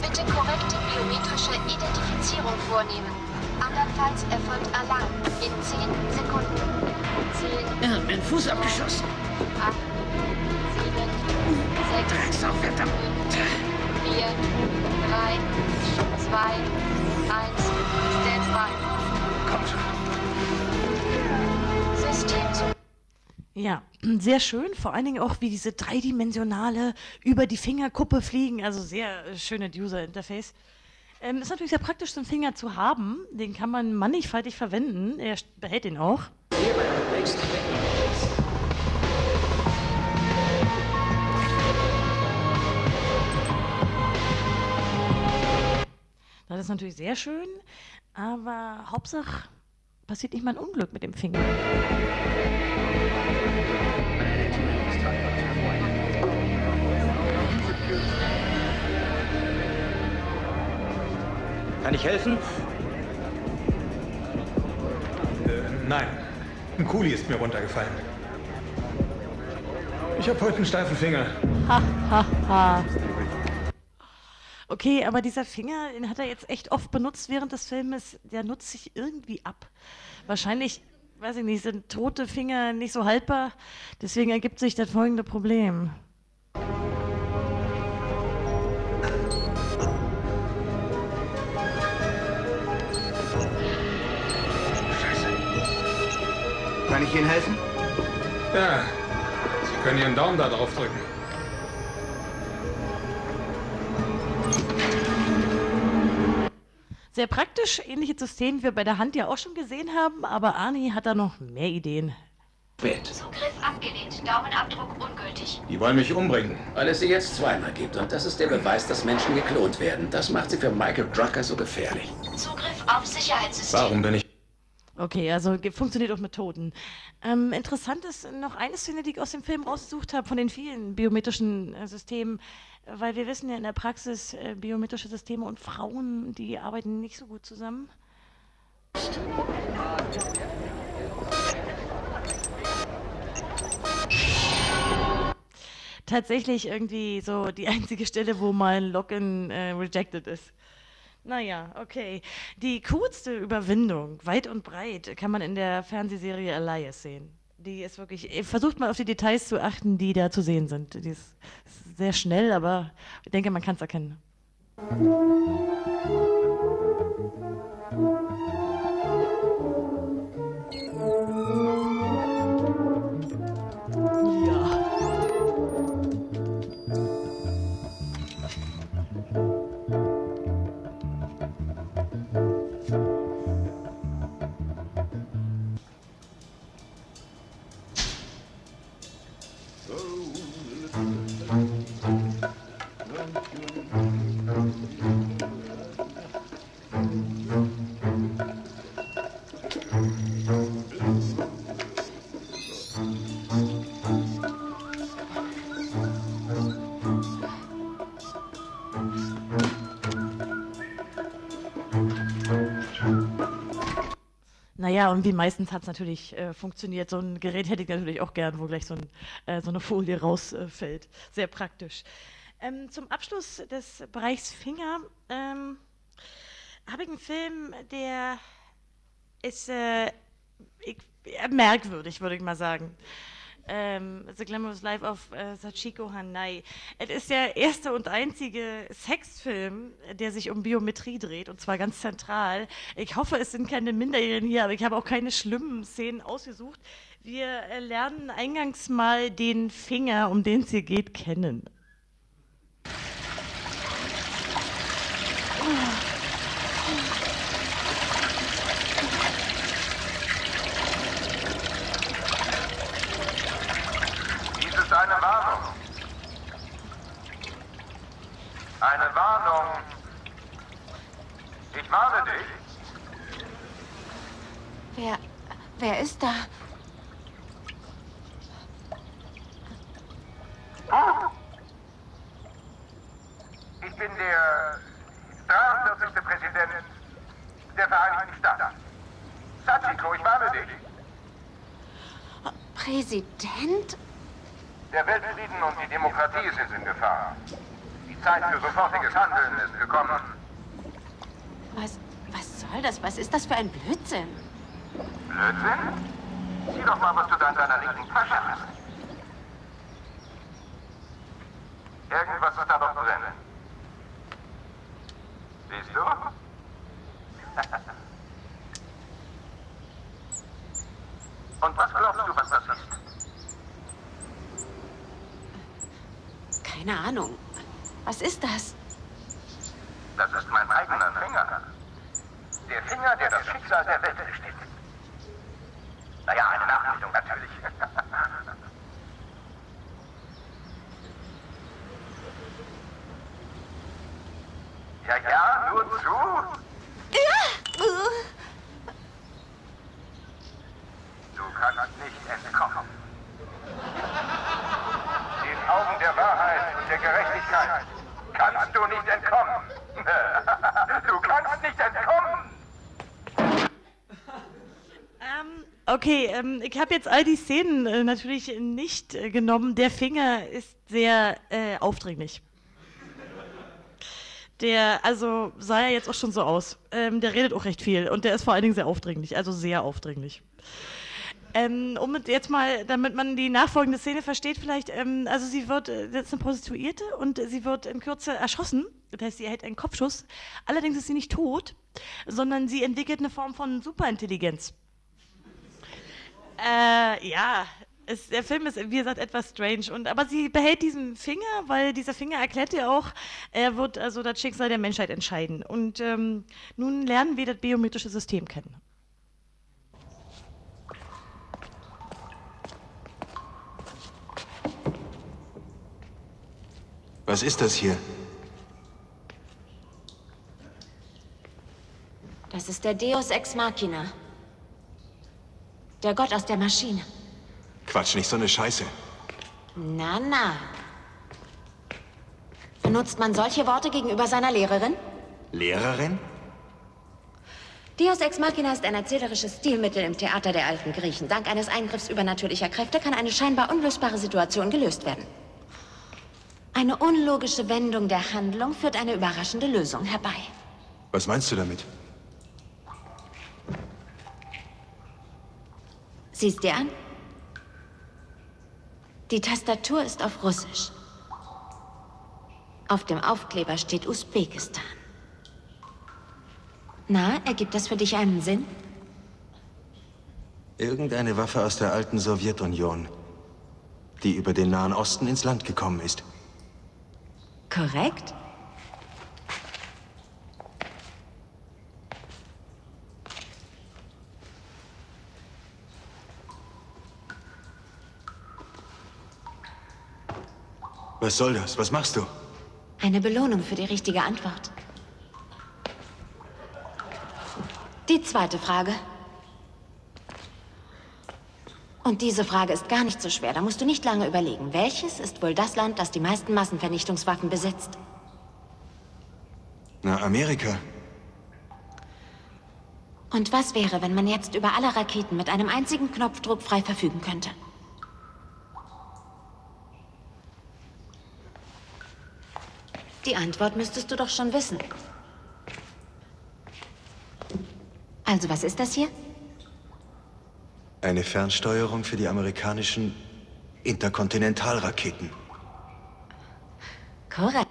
Bitte korrekte biometrische Identifizierung vornehmen. Andernfalls erfolgt Alarm in 10 Sekunden. 10. Er hat Fuß abgeschossen. 8, 7, 6, Drecksau, verdammt. 4, 3, 2, 1. Standby. Komm schon. Ja, sehr schön. Vor allen Dingen auch, wie diese dreidimensionale über die Fingerkuppe fliegen. Also sehr äh, schöne User-Interface. Ähm, ist natürlich sehr praktisch, so einen Finger zu haben. Den kann man mannigfaltig verwenden. Er behält ihn auch. Das ist natürlich sehr schön, aber Hauptsache passiert nicht mal ein Unglück mit dem Finger. Kann ich helfen? Äh, nein. Ein Kuli ist mir runtergefallen. Ich habe heute einen steifen Finger. Ha, ha, ha. Okay, aber dieser Finger, den hat er jetzt echt oft benutzt während des Filmes. Der nutzt sich irgendwie ab. Wahrscheinlich, weiß ich nicht, sind tote Finger nicht so haltbar. Deswegen ergibt sich das folgende Problem. Kann ich Ihnen helfen? Ja, Sie können Ihren Daumen da drauf drücken. Sehr praktisch, ähnliches System, wie wir bei der Hand ja auch schon gesehen haben, aber Arnie hat da noch mehr Ideen. Zugriff abgelehnt. Daumenabdruck ungültig. Die wollen mich umbringen. Weil es sie jetzt zweimal gibt. Und das ist der Beweis, dass Menschen geklont werden. Das macht sie für Michael Drucker so gefährlich. Zugriff auf Sicherheitssystem. Warum bin ich... Okay, also funktioniert auch mit Toten. Ähm, interessant ist noch eine Szene, die ich aus dem Film rausgesucht habe, von den vielen biometrischen äh, Systemen, weil wir wissen ja in der Praxis, äh, biometrische Systeme und Frauen, die arbeiten nicht so gut zusammen. Tatsächlich irgendwie so die einzige Stelle, wo mal ein Login äh, rejected ist. Naja, okay. Die coolste Überwindung, weit und breit, kann man in der Fernsehserie Elias sehen. Die ist wirklich, versucht mal auf die Details zu achten, die da zu sehen sind. Die ist sehr schnell, aber ich denke, man kann es erkennen. Naja, und wie meistens hat es natürlich äh, funktioniert. So ein Gerät hätte ich natürlich auch gern, wo gleich so, ein, äh, so eine Folie rausfällt. Sehr praktisch. Ähm, zum Abschluss des Bereichs Finger ähm, habe ich einen Film, der ist äh, ich, merkwürdig, würde ich mal sagen. Ähm, The Glamorous Life of äh, Sachiko Hanai. Es ist der erste und einzige Sexfilm, der sich um Biometrie dreht, und zwar ganz zentral. Ich hoffe, es sind keine Minderjährigen hier, aber ich habe auch keine schlimmen Szenen ausgesucht. Wir äh, lernen eingangs mal den Finger, um den es hier geht, kennen. Dies ist eine Warnung. Eine Warnung. Ich warne dich. Wer, wer ist da? Ich bin der 43. Präsident der Vereinigten Staaten. Sachiko, ich warne dich. Präsident? Der Weltfrieden und die Demokratie sind in Gefahr. Zeit für sofortiges Handeln ist gekommen. Was, was soll das? Was ist das für ein Blödsinn? Blödsinn? Sieh doch mal, was du da in deiner linken Tasche hast. Irgendwas ist da doch drin. Siehst du? Und was glaubst du, was das ist? Keine Ahnung. Was ist das? Das ist mein eigener Finger. Der Finger, der das Schicksal der Welt bestimmt. Naja, eine Nachbildung natürlich. ja, ja, nur zu. Du kannst nicht entkommen. Den Augen der Wahrheit und der Gerechtigkeit kannst du nicht entkommen. Du kannst nicht entkommen. Ähm, okay, ähm, ich habe jetzt all die Szenen äh, natürlich nicht äh, genommen. Der Finger ist sehr äh, aufdringlich. Der, also sah ja jetzt auch schon so aus. Ähm, der redet auch recht viel und der ist vor allen Dingen sehr aufdringlich, also sehr aufdringlich. Ähm, um jetzt mal, damit man die nachfolgende Szene versteht, vielleicht, ähm, also sie wird, äh, das ist eine Prostituierte und sie wird in Kürze erschossen. Das heißt, sie erhält einen Kopfschuss. Allerdings ist sie nicht tot, sondern sie entwickelt eine Form von Superintelligenz. Äh, ja, es, der Film ist, wie gesagt, etwas strange. Und, aber sie behält diesen Finger, weil dieser Finger erklärt ja auch, er wird also das Schicksal der Menschheit entscheiden. Und ähm, nun lernen wir das biometrische System kennen. Was ist das hier? Das ist der Deus Ex Machina. Der Gott aus der Maschine. Quatsch, nicht so eine Scheiße. Na, na. Benutzt man solche Worte gegenüber seiner Lehrerin? Lehrerin? Deus Ex Machina ist ein erzählerisches Stilmittel im Theater der alten Griechen. Dank eines Eingriffs übernatürlicher Kräfte kann eine scheinbar unlösbare Situation gelöst werden. Eine unlogische Wendung der Handlung führt eine überraschende Lösung herbei. Was meinst du damit? Sieh's dir an. Die Tastatur ist auf Russisch. Auf dem Aufkleber steht Usbekistan. Na, ergibt das für dich einen Sinn? Irgendeine Waffe aus der alten Sowjetunion, die über den Nahen Osten ins Land gekommen ist. Korrekt? Was soll das? Was machst du? Eine Belohnung für die richtige Antwort. Die zweite Frage. Und diese Frage ist gar nicht so schwer. Da musst du nicht lange überlegen. Welches ist wohl das Land, das die meisten Massenvernichtungswaffen besitzt? Na, Amerika. Und was wäre, wenn man jetzt über alle Raketen mit einem einzigen Knopfdruck frei verfügen könnte? Die Antwort müsstest du doch schon wissen. Also, was ist das hier? Eine Fernsteuerung für die amerikanischen Interkontinentalraketen. Korrekt.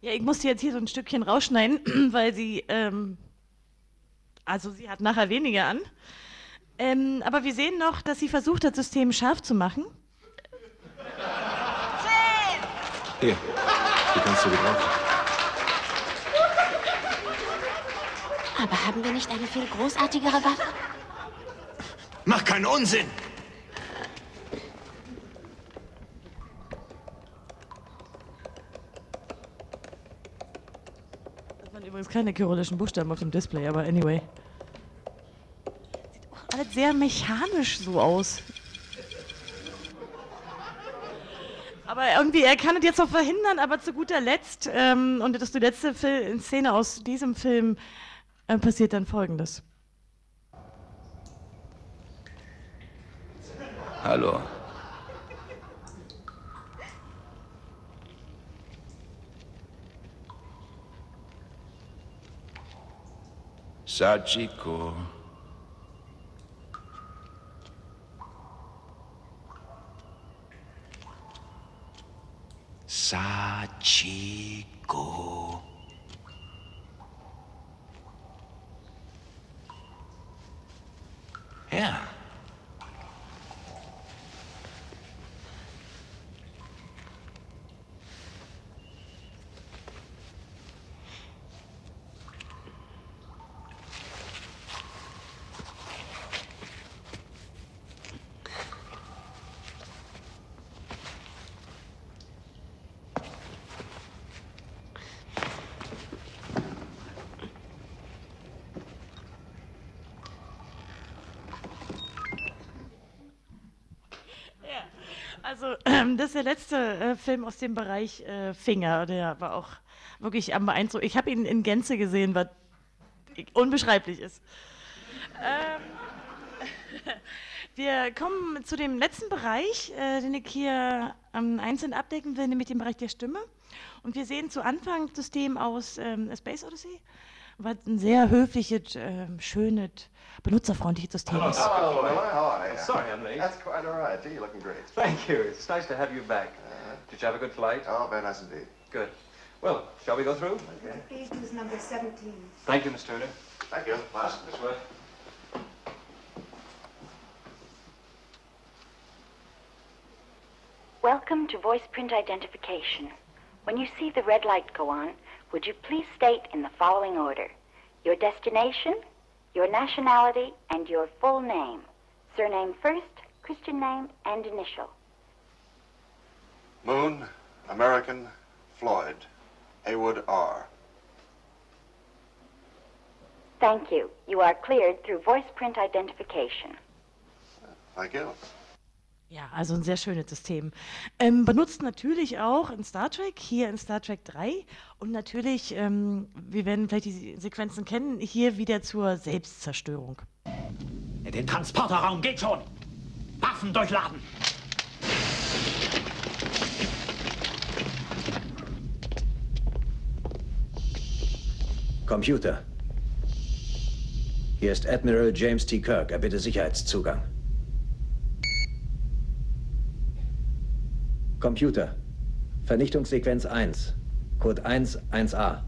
Ja, ich musste jetzt hier so ein Stückchen rausschneiden, weil sie, ähm, also sie hat nachher weniger an. Ähm, aber wir sehen noch, dass sie versucht, das System scharf zu machen. Hier, kannst du gebrauchen. Aber haben wir nicht eine viel großartigere Waffe? Mach keinen Unsinn! Das waren übrigens keine kyrillischen Buchstaben auf dem Display, aber anyway. Sieht auch alles sehr mechanisch so aus. Aber irgendwie, er kann es jetzt noch verhindern, aber zu guter Letzt, ähm, und das ist die letzte Fil Szene aus diesem Film, äh, passiert dann folgendes. Hallo. Sachiko. Sachiko. Ja. Also, ähm, das ist der letzte äh, Film aus dem Bereich äh, Finger. Der war auch wirklich am beeindruckend. Ich habe ihn in Gänze gesehen, was unbeschreiblich ist. Ähm, wir kommen zu dem letzten Bereich, äh, den ich hier ähm, einzeln abdecken will, nämlich den Bereich der Stimme. Und wir sehen zu Anfang das System aus ähm, Space Odyssey, was ein sehr höfliches, ähm, schönes, benutzerfreundliches System ist. Hello, Miller. How are you? Sorry I'm late. That's quite all right. You're looking great. Thank you. It's nice to have you back. Uh-huh. Did you have a good flight? Oh, very nice indeed. Good. Well, shall we go through? Please use number 17. Thank you, Miss Turner. Thank you. Last. This way. Welcome to voice print identification. When you see the red light go on, would you please state in the following order your destination, your nationality, and your full name? Surname first, Christian name, and initial. Moon, American, Floyd, Haywood R. Thank you. You are cleared through voice print identification. Thank you. Ja, also ein sehr schönes System. Ähm, benutzt natürlich auch in Star Trek, hier in Star Trek 3 und natürlich, ähm, wir werden vielleicht die Sequenzen kennen, hier wieder zur Selbstzerstörung. In den Transporterraum, geht schon! Waffen durchladen! Computer. Hier ist Admiral James T. Kirk. Er bitte Sicherheitszugang. Computer. Vernichtungssequenz 1. Code 1 1a.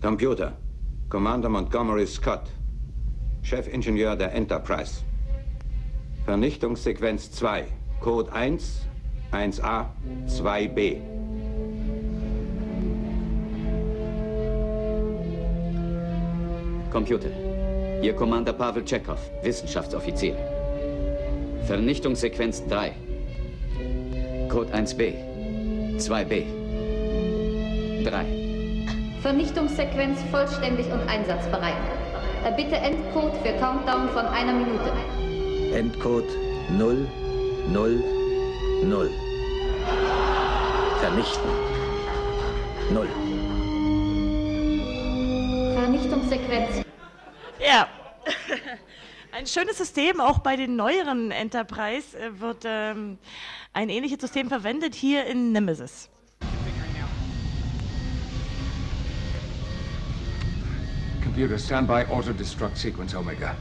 Computer. Commander Montgomery Scott. Chefingenieur der Enterprise. Vernichtungssequenz 2. Code 1 1a 2b. Computer. Ihr Commander Pavel Chekhov, Wissenschaftsoffizier. Vernichtungssequenz 3. Code 1b. 2b. 3. Vernichtungssequenz vollständig und einsatzbereit. Bitte Endcode für Countdown von einer Minute. Endcode 0 0 0. Vernichten. 0. Vernichtungssequenz. Schönes System, auch bei den neueren Enterprise äh, wird ähm, ein ähnliches System verwendet, hier in Nemesis. Computer, stand by auto destruct sequence Omega.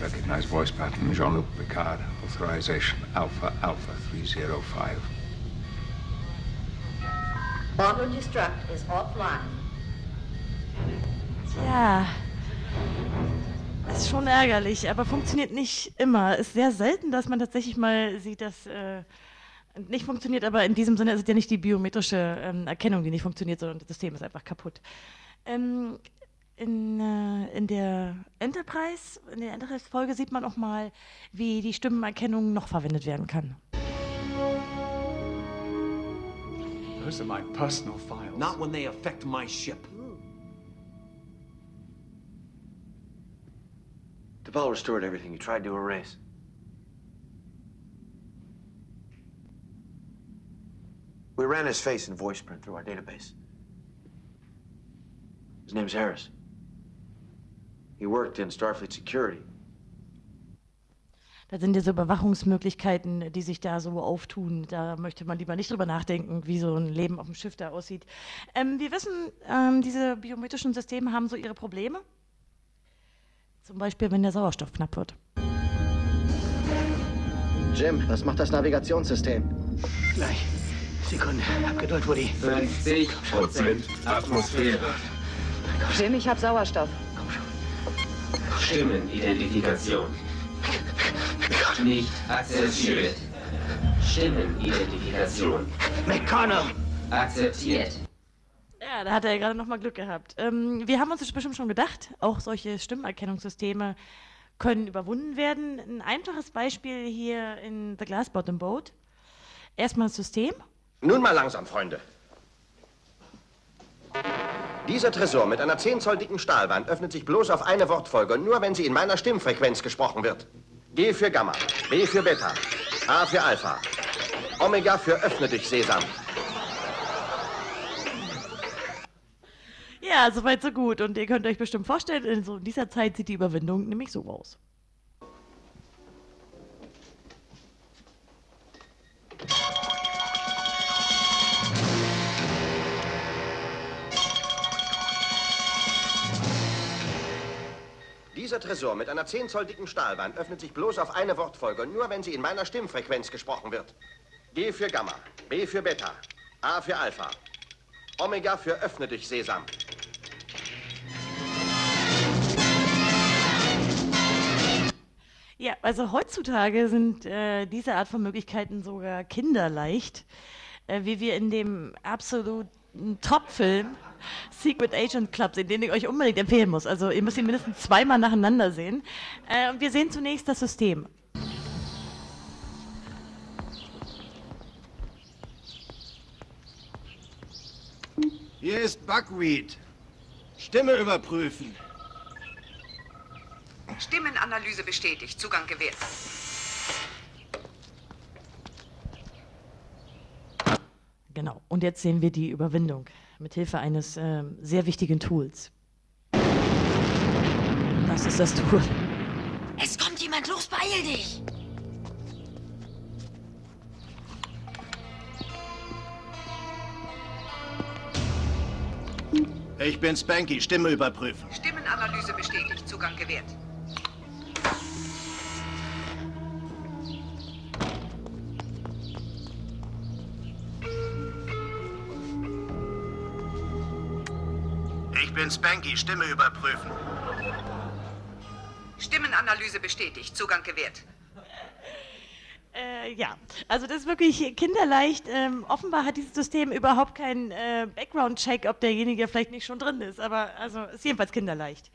Recognize voice pattern Jean-Luc Picard. Authorization Alpha Alpha 305. Auto destruct is offline. Ja. Ist schon ärgerlich, aber funktioniert nicht immer. Ist sehr selten, dass man tatsächlich mal sieht, dass äh, nicht funktioniert, aber in diesem Sinne ist es ja nicht die biometrische ähm, Erkennung, die nicht funktioniert, sondern das System ist einfach kaputt. Ähm, in, äh, in der Enterprise, in der Enterprise-Folge sieht man auch mal, wie die Stimmenerkennung noch verwendet werden kann. Those are my personal files. Not when they affect my ship. DeBell restored everything you tried to erase. We ran his face and voice print through our database. His name's Harris. He worked in Starfleet Security. Da sind diese Überwachungsmöglichkeiten, die sich da so auftun. Da möchte man lieber nicht drüber nachdenken, wie so ein Leben auf dem Schiff da aussieht. Ähm, wir wissen, ähm, diese biometrischen Systeme haben so ihre Probleme. Zum Beispiel, wenn der Sauerstoff knapp wird. Jim, was macht das Navigationssystem? Gleich. Sekunde. Hab Geduld, Woody. 50 Prozent Atmosphäre. Jim, ich hab Sauerstoff. Stimmenidentifikation. Nicht akzeptiert. Stimmenidentifikation. McConnell! Akzeptiert. Ja, da hat er ja gerade noch mal Glück gehabt. Ähm, wir haben uns das bestimmt schon gedacht, auch solche Stimmerkennungssysteme können überwunden werden. Ein einfaches Beispiel hier in The Glass Bottom Boat. Erstmal das System. Nun mal langsam, Freunde. Dieser Tresor mit einer 10 Zoll dicken Stahlwand öffnet sich bloß auf eine Wortfolge und nur wenn sie in meiner Stimmfrequenz gesprochen wird. G für Gamma, B für Beta, A für Alpha, Omega für Öffne dich, Sesam. Ja, soweit so gut. Und ihr könnt euch bestimmt vorstellen, in so dieser Zeit sieht die Überwindung nämlich so aus. Dieser Tresor mit einer 10 Zoll dicken Stahlwand öffnet sich bloß auf eine Wortfolge und nur wenn sie in meiner Stimmfrequenz gesprochen wird. G für Gamma, B für Beta, A für Alpha, Omega für Öffne dich, Sesam. Also heutzutage sind äh, diese Art von Möglichkeiten sogar kinderleicht, äh, wie wir in dem absoluten Top-Film Secret Agent Club sehen, den ich euch unbedingt empfehlen muss. Also ihr müsst ihn mindestens zweimal nacheinander sehen. Äh, und wir sehen zunächst das System. Hier ist Buckwheat. Stimme überprüfen. Stimmenanalyse bestätigt. Zugang gewährt. Genau. Und jetzt sehen wir die Überwindung mit Hilfe eines ähm, sehr wichtigen Tools. Das ist das Tool. Es kommt jemand, los, beeil dich! Ich bin Spanky, Stimme überprüfen. Stimmenanalyse bestätigt. Zugang gewährt. Bin Spanky, Stimme überprüfen. Stimmenanalyse bestätigt. Zugang gewährt. Äh, ja, also das ist wirklich kinderleicht. Ähm, offenbar hat dieses System überhaupt keinen äh, Background-Check, ob derjenige vielleicht nicht schon drin ist. Aber also ist jedenfalls kinderleicht.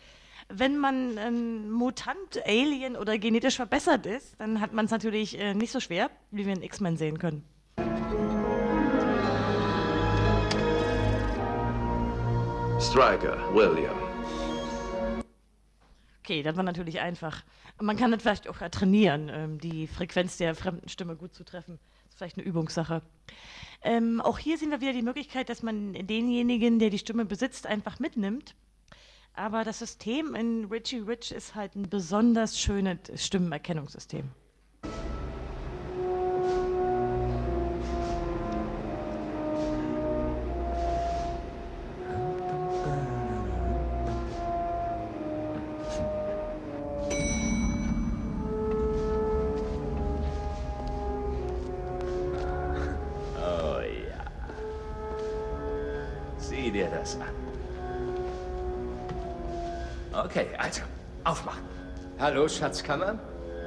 Wenn man ein Mutant, Alien oder genetisch verbessert ist, dann hat man es natürlich äh, nicht so schwer, wie wir in X-Men sehen können. Striker, William. Okay, das war natürlich einfach. Man kann das vielleicht auch trainieren, ähm, die Frequenz der fremden Stimme gut zu treffen. Das ist vielleicht eine Übungssache. Ähm, auch hier sehen wir wieder die Möglichkeit, dass man denjenigen, der die Stimme besitzt, einfach mitnimmt. Aber das System in Richie Rich ist halt ein besonders schönes Stimmenerkennungssystem. Sieh dir das an. Okay, also, aufmachen. Hallo, Schatzkammer.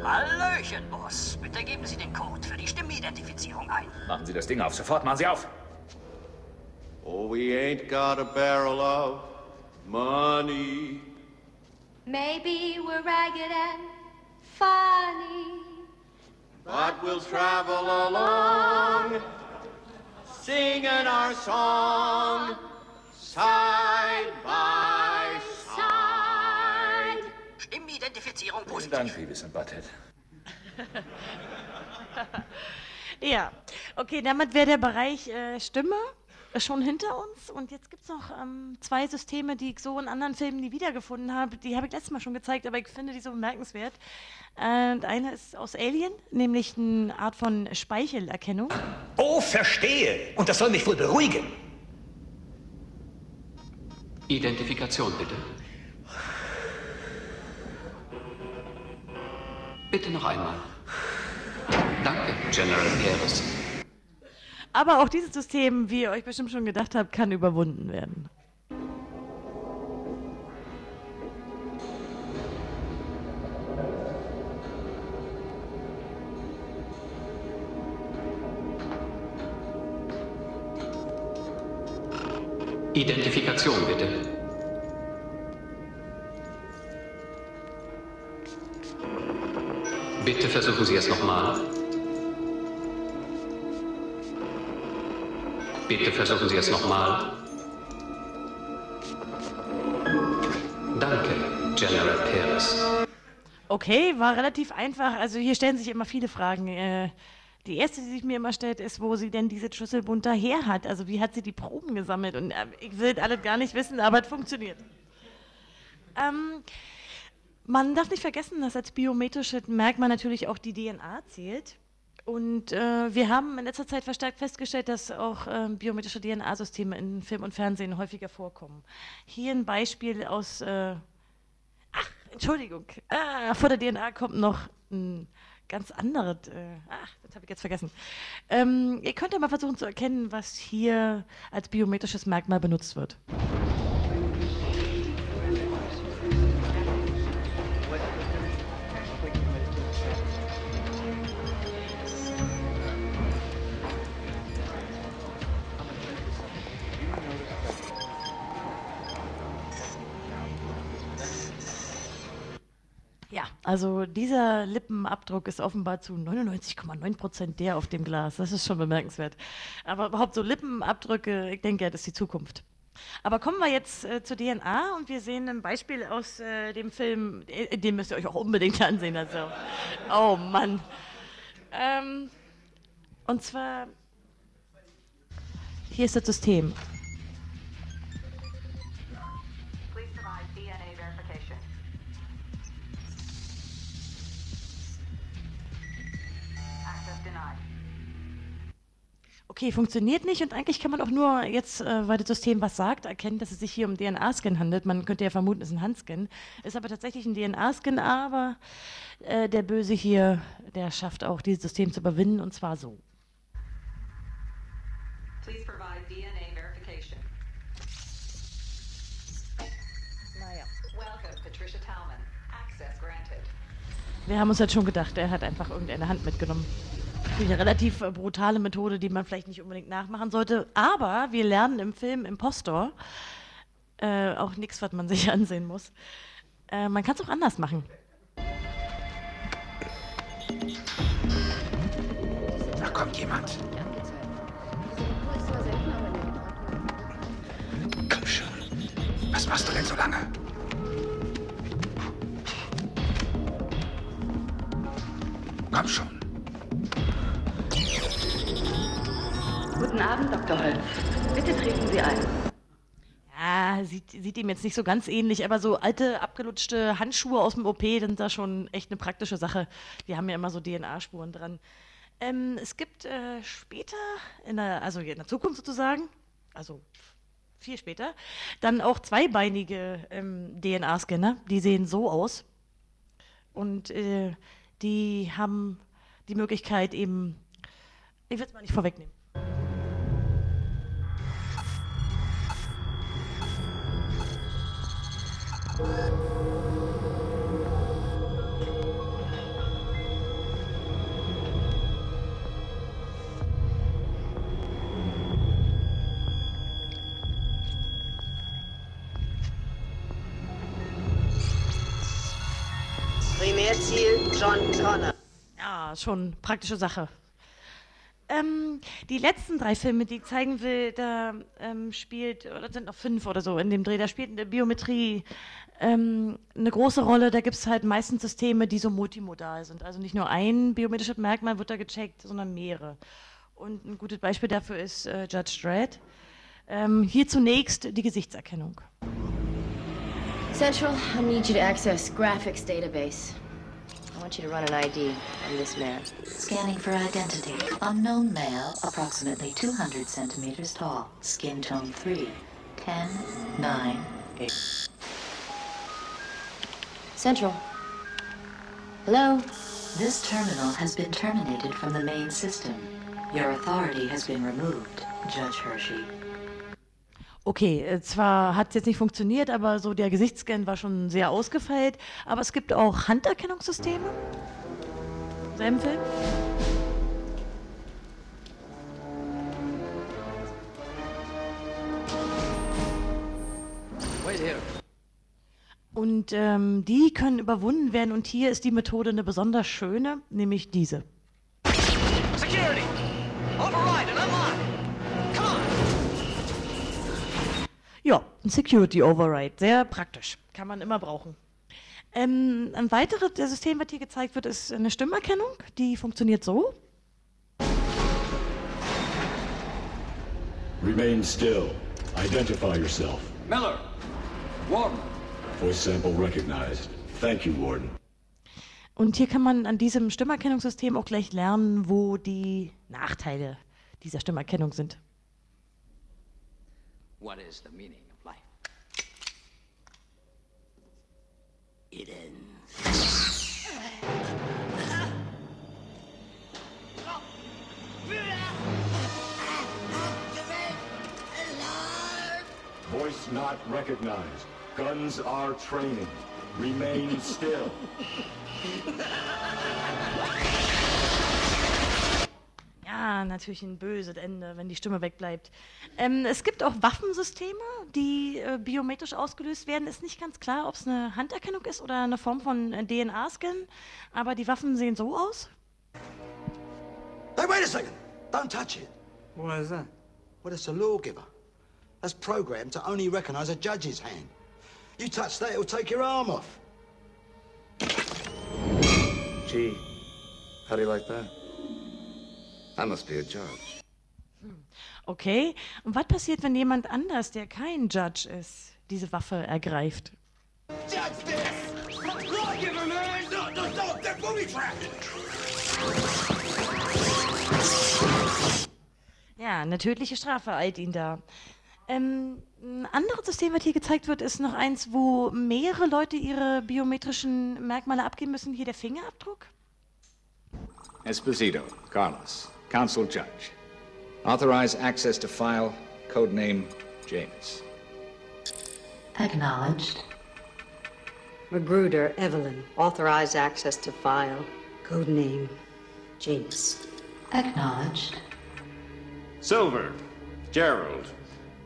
Hallöchen, Boss. Bitte geben Sie den Code für die Stimmenidentifizierung ein. Machen Sie das Ding auf, sofort machen Sie auf. Oh, we ain't got a barrel of money. Maybe we're ragged and funny. But we'll travel along, singing our song, side by side. Stimmenidentifizierung Vielen positiv. Dank, Beavis und Butthead. Ja, okay, damit wäre der Bereich äh, Stimme schon hinter uns. Und jetzt gibt es noch ähm, zwei Systeme, die ich so in anderen Filmen nie wiedergefunden habe. Die habe ich letztes Mal schon gezeigt, aber ich finde die so bemerkenswert. Und eine ist aus Alien, nämlich eine Art von Speichelerkennung. Oh, verstehe. Und das soll mich wohl beruhigen. Identifikation bitte. Bitte noch einmal. Danke, General Peres. Aber auch dieses System, wie ihr euch bestimmt schon gedacht habt, kann überwunden werden. Identifikation bitte. Bitte versuchen Sie es nochmal. Bitte versuchen Sie es nochmal. Danke, General Peres. Okay, war relativ einfach. Also hier stellen sich immer viele Fragen. Äh, die erste, die sich mir immer stellt, ist, wo sie denn diese Schlüsselbund daher hat. Also wie hat sie die Proben gesammelt? Und äh, ich will alles gar nicht wissen, aber es funktioniert. Ähm, man darf nicht vergessen, dass als biometrisches Merkmal natürlich auch die DNA zählt. Und äh, wir haben in letzter Zeit verstärkt festgestellt, dass auch äh, biometrische DNA-Systeme in Film und Fernsehen häufiger vorkommen. Hier ein Beispiel aus. Äh, ach, Entschuldigung. Ah, vor der DNA kommt noch ein ganz anderes. Äh, ach, das habe ich jetzt vergessen. Ähm, ihr könnt ja mal versuchen zu erkennen, was hier als biometrisches Merkmal benutzt wird. Also dieser Lippenabdruck ist offenbar zu 99,9 Prozent der auf dem Glas. Das ist schon bemerkenswert. Aber überhaupt so Lippenabdrücke, ich denke, das ist die Zukunft. Aber kommen wir jetzt äh, zur DNA und wir sehen ein Beispiel aus äh, dem Film, äh, den müsst ihr euch auch unbedingt ansehen. Also. Oh Mann. Ähm, und zwar, hier ist das System. Okay, funktioniert nicht und eigentlich kann man auch nur jetzt, äh, weil das System was sagt, erkennen, dass es sich hier um DNA-Scan handelt. Man könnte ja vermuten, es ist ein Handscan. Ist aber tatsächlich ein DNA-Scan, aber äh, der Böse hier, der schafft auch, dieses System zu überwinden und zwar so. Please provide DNA verification. Naja. Welcome, Patricia Talman. Access granted. Wir haben uns halt schon gedacht, er hat einfach irgendeine Hand mitgenommen. Eine relativ äh, brutale Methode, die man vielleicht nicht unbedingt nachmachen sollte. Aber wir lernen im Film Impostor äh, auch nichts, was man sich ansehen muss. Äh, man kann es auch anders machen. Da kommt jemand. Komm schon. Was machst du denn so lange? Komm schon. Guten Abend, Dr. Holz. Bitte treten Sie ein. Ja, sieht, sieht ihm jetzt nicht so ganz ähnlich, aber so alte, abgelutschte Handschuhe aus dem OP sind da schon echt eine praktische Sache. Die haben ja immer so DNA-Spuren dran. Ähm, es gibt äh, später, in der, also in der Zukunft sozusagen, also viel später, dann auch zweibeinige ähm, DNA-Scanner. Die sehen so aus. Und äh, die haben die Möglichkeit eben, ich will es mal nicht vorwegnehmen. Primärziel John Connor. Ja, schon praktische Sache. Ähm, die letzten drei Filme, die ich zeigen will, da ähm, spielt, oder sind noch fünf oder so in dem Dreh, da spielt eine Biometrie ähm, eine große Rolle. Da gibt es halt meistens Systeme, die so multimodal sind. Also nicht nur ein biometrisches Merkmal wird da gecheckt, sondern mehrere. Und ein gutes Beispiel dafür ist äh, Judge Dredd. Ähm, hier zunächst die Gesichtserkennung. Central, I need you to access graphics database. I want you to run an ID on this man. Scanning for identity. Unknown male, approximately 200 centimeters tall. Skin tone 3. 10, 9, 8. Central. Hello? This terminal has been terminated from the main system. Your authority has been removed, Judge Hershey. Okay, äh, zwar hat es jetzt nicht funktioniert, aber so der Gesichtsscan war schon sehr ausgefeilt. Aber es gibt auch Handerkennungssysteme. Selben Film. Wait here. Und ähm, die können überwunden werden. Und hier ist die Methode eine besonders schöne, nämlich diese. Ja, ein Security Override, sehr praktisch. Kann man immer brauchen. Ähm, ein weiteres System, was hier gezeigt wird, ist eine Stimmerkennung. Die funktioniert so. Remain still. Identify yourself. Miller! Warden! Voice sample recognized. Thank you, Warden. Und hier kann man an diesem Stimmerkennungssystem auch gleich lernen, wo die Nachteile dieser Stimmerkennung sind. What is the meaning of life? It ends. Voice not recognized. Guns are training. Remain still. Ja, natürlich ein böses Ende, wenn die Stimme wegbleibt. Ähm, es gibt auch Waffensysteme, die äh, biometrisch ausgelöst werden. Ist nicht ganz klar, ob es eine Handerkennung ist oder eine Form von äh, DNA-Scan. Aber die Waffen sehen so aus. Hey, wait a second! Don't touch it. Why is that? Well, it's a lawgiver. That's programmed to only recognize a judge's hand. You touch that, it'll take your arm off. Gee, how do you like that? I must be a judge. Okay. Und was passiert, wenn jemand anders, der kein Judge ist, diese Waffe ergreift? Lawgiver, man! No, no, no! They're booby trapped! Ja, eine tödliche Strafe eilt ihn da. Ähm, ein anderes System, was hier gezeigt wird, ist noch eins, wo mehrere Leute ihre biometrischen Merkmale abgeben müssen. Hier der Fingerabdruck. Esposito, Carlos, Council Judge. Authorize access to file, codename James. Acknowledged. Magruder, Evelyn. Authorize access to file. Codename James. Acknowledged. Silver, Gerald.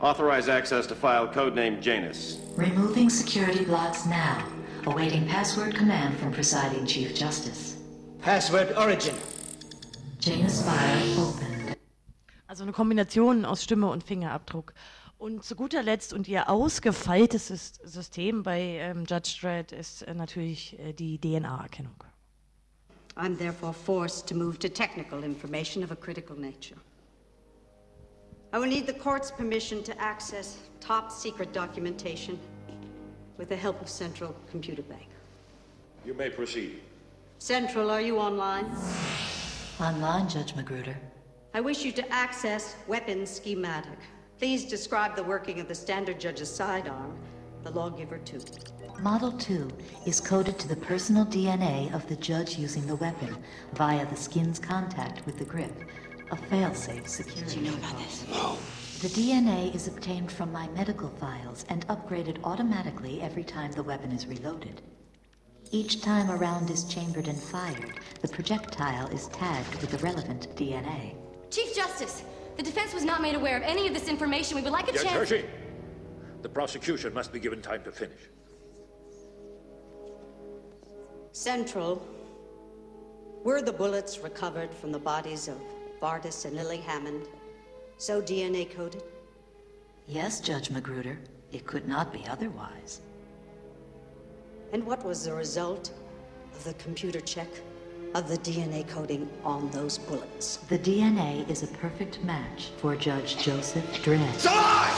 Authorize access to file codename Janus. Removing security blocks now. Awaiting password command from presiding Chief Justice. Password origin. Janus file opened. Also eine Kombination aus Stimme und Fingerabdruck. Und zu guter Letzt und ihr ausgefeiltes System bei ähm, Judge Dredd ist äh, natürlich äh, die DNA-Erkennung. I'm therefore forced to move to technical information of a critical nature. I will need the court's permission to access top secret documentation with the help of Central Computer Bank. You may proceed. Central, are you online? Online, Judge Magruder. I wish you to access weapons schematic. Please describe the working of the standard judge's sidearm, the lawgiver 2. Model 2 is coded to the personal DNA of the judge using the weapon via the skin's contact with the grip, a failsafe security. Did you know about this? No. The DNA is obtained from my medical files and upgraded automatically every time the weapon is reloaded. Each time a round is chambered and fired, the projectile is tagged with the relevant DNA. Chief Justice, the defense was not made aware of any of this information. We would like a Judge chance. Hershey, the prosecution must be given time to finish. Central, were the bullets recovered from the bodies of Vardis and Lily Hammond so DNA coded? Yes, Judge Magruder. It could not be otherwise. And what was the result of the computer check of the DNA coding on those bullets? The DNA is a perfect match for Judge Joseph Dredd. It's a lie!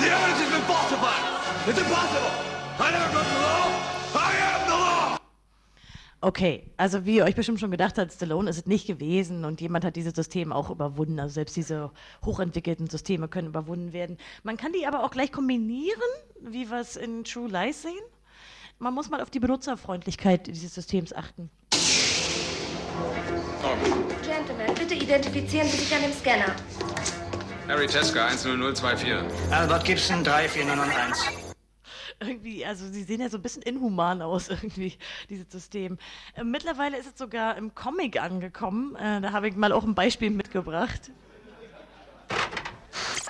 The evidence has been falsified! It's impossible! I never broke the law! I am the law! Okay, also wie ihr euch bestimmt schon gedacht habt, Stallone ist es nicht gewesen und jemand hat dieses System auch überwunden. Also selbst diese hochentwickelten Systeme können überwunden werden. Man kann die aber auch gleich kombinieren, wie wir es in True Lies sehen. Man muss mal auf die Benutzerfreundlichkeit dieses Systems achten. Gentlemen, bitte identifizieren Sie sich an dem Scanner. Harry Teska 10024. Albert Gibson 34991. Irgendwie, also sie sehen ja so ein bisschen inhuman aus, irgendwie, dieses System. Äh, mittlerweile ist es sogar im Comic angekommen. Äh, da habe ich mal auch ein Beispiel mitgebracht.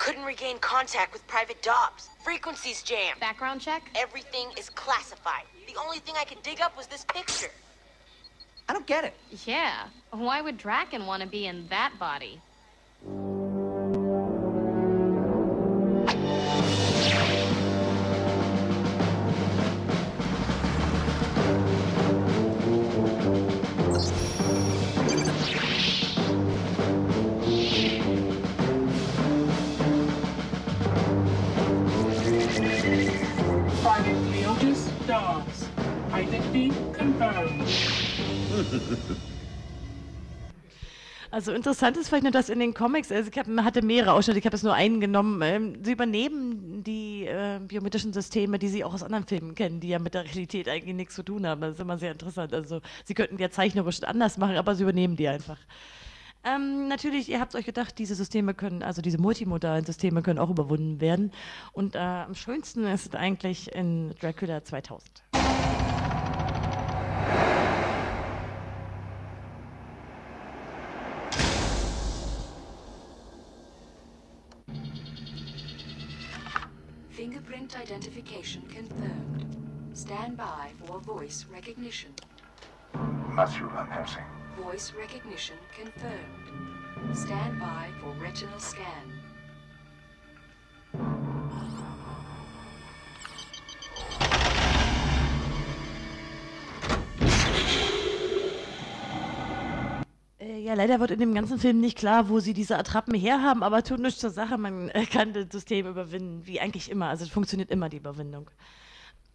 Couldn't regain contact with private Dobbs. Frequencies jammed. Background check? Everything is classified. The only thing I could dig up was this picture. I don't get it. Yeah. Why would Draken want to be in that body? Also interessant ist vielleicht nur, dass in den Comics, also ich hab, hatte mehrere Ausschnitte, ich habe jetzt nur einen genommen, ähm, sie übernehmen die äh, biometrischen Systeme, die sie auch aus anderen Filmen kennen, die ja mit der Realität eigentlich nichts zu tun haben. Das ist immer sehr interessant. Also sie könnten ja zeichnerisch anders machen, aber sie übernehmen die einfach. Ähm, natürlich, ihr habt euch gedacht, diese Systeme können, also diese multimodalen Systeme können auch überwunden werden. Und äh, am schönsten ist es eigentlich in Dracula 2000. Identification confirmed. Stand by for voice recognition. Matthew Van Helsing. Voice recognition confirmed. Stand by for retinal scan. Ja, leider wird in dem ganzen Film nicht klar, wo sie diese Attrappen herhaben, aber tut nichts zur Sache. Man äh, kann das System überwinden, wie eigentlich immer. Also es funktioniert immer, die Überwindung.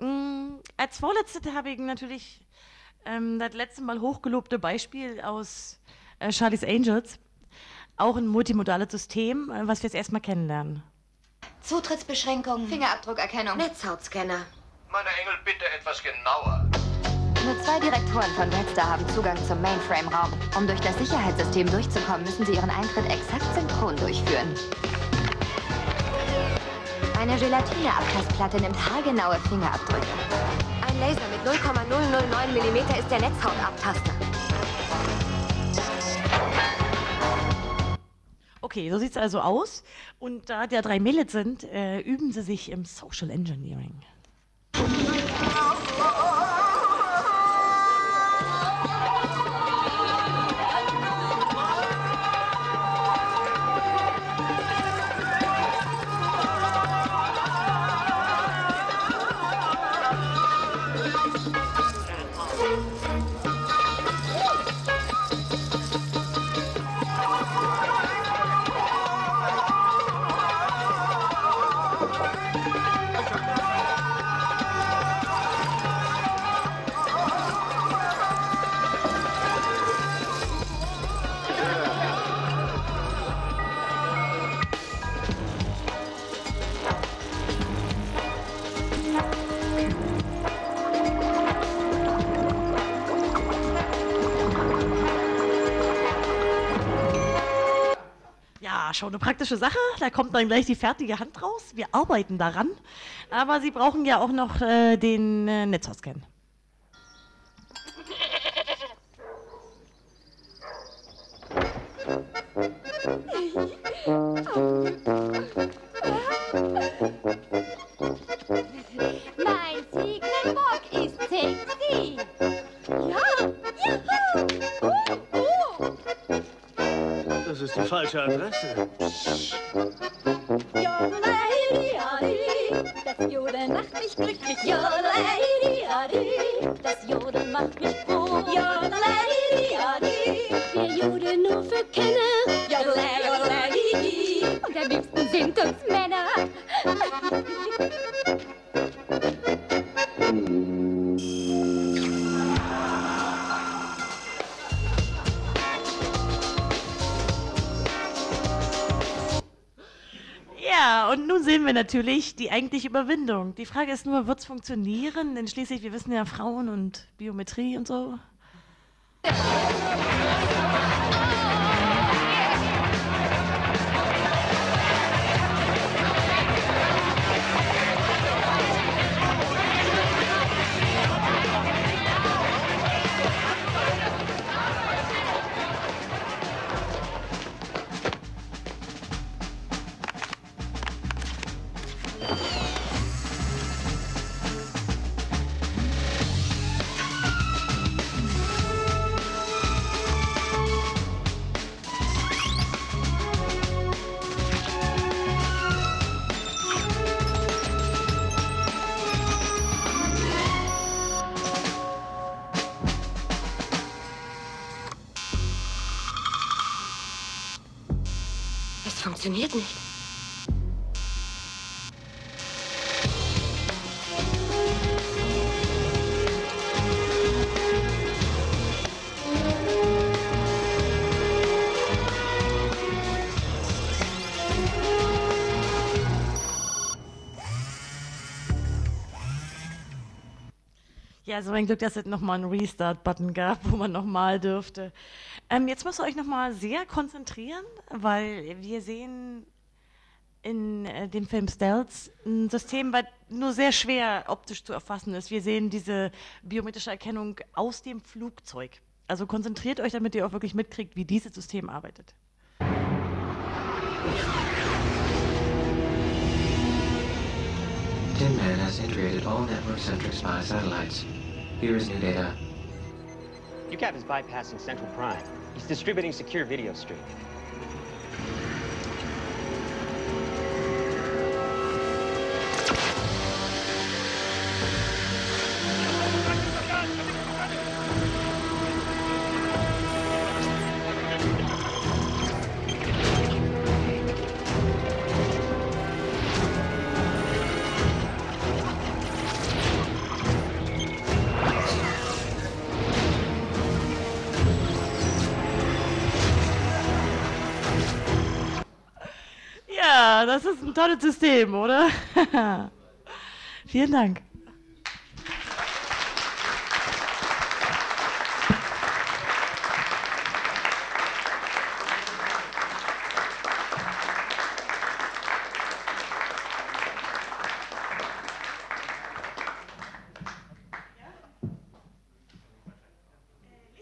Mm, als vorletzte habe ich natürlich ähm, das letzte Mal hochgelobte Beispiel aus äh, Charlie's Angels. Auch ein multimodales System, äh, was wir jetzt erstmal kennenlernen. Zutrittsbeschränkungen. Fingerabdruckerkennung. Netzhautscanner. Meine Engel, bitte etwas genauer. Nur zwei Direktoren von Dexter haben Zugang zum Mainframe-Raum. Um durch das Sicherheitssystem durchzukommen, müssen sie ihren Eintritt exakt synchron durchführen. Eine Gelatine-Abtastplatte nimmt haargenaue Fingerabdrücke. Ein Laser mit 0,009 mm ist der Netzhautabtaster. Okay, so sieht es also aus. Und da der drei Mädels sind, äh, üben sie sich im Social Engineering. Schon eine praktische Sache. Da kommt dann gleich die fertige Hand raus. Wir arbeiten daran. Aber Sie brauchen ja auch noch äh, den äh, Netzhautscan. Das natürlich die eigentliche Überwindung. Die Frage ist nur, wird es funktionieren? Denn schließlich, wir wissen ja Frauen und Biometrie und so. Ja, so ein Glück, dass es nochmal einen Restart-Button gab, wo man nochmal dürfte. Ähm, jetzt müsst ihr euch nochmal sehr konzentrieren, weil wir sehen in äh, dem Film Stealth ein System, was nur sehr schwer optisch zu erfassen ist. Wir sehen diese biometrische Erkennung aus dem Flugzeug. Also konzentriert euch, damit ihr auch wirklich mitkriegt, wie dieses System arbeitet. Tin Man has integrated all network-centric spy satellites. Here is new data. UCAP is bypassing Central Prime. He's distributing secure video stream. Ein tolles System, oder? Vielen Dank.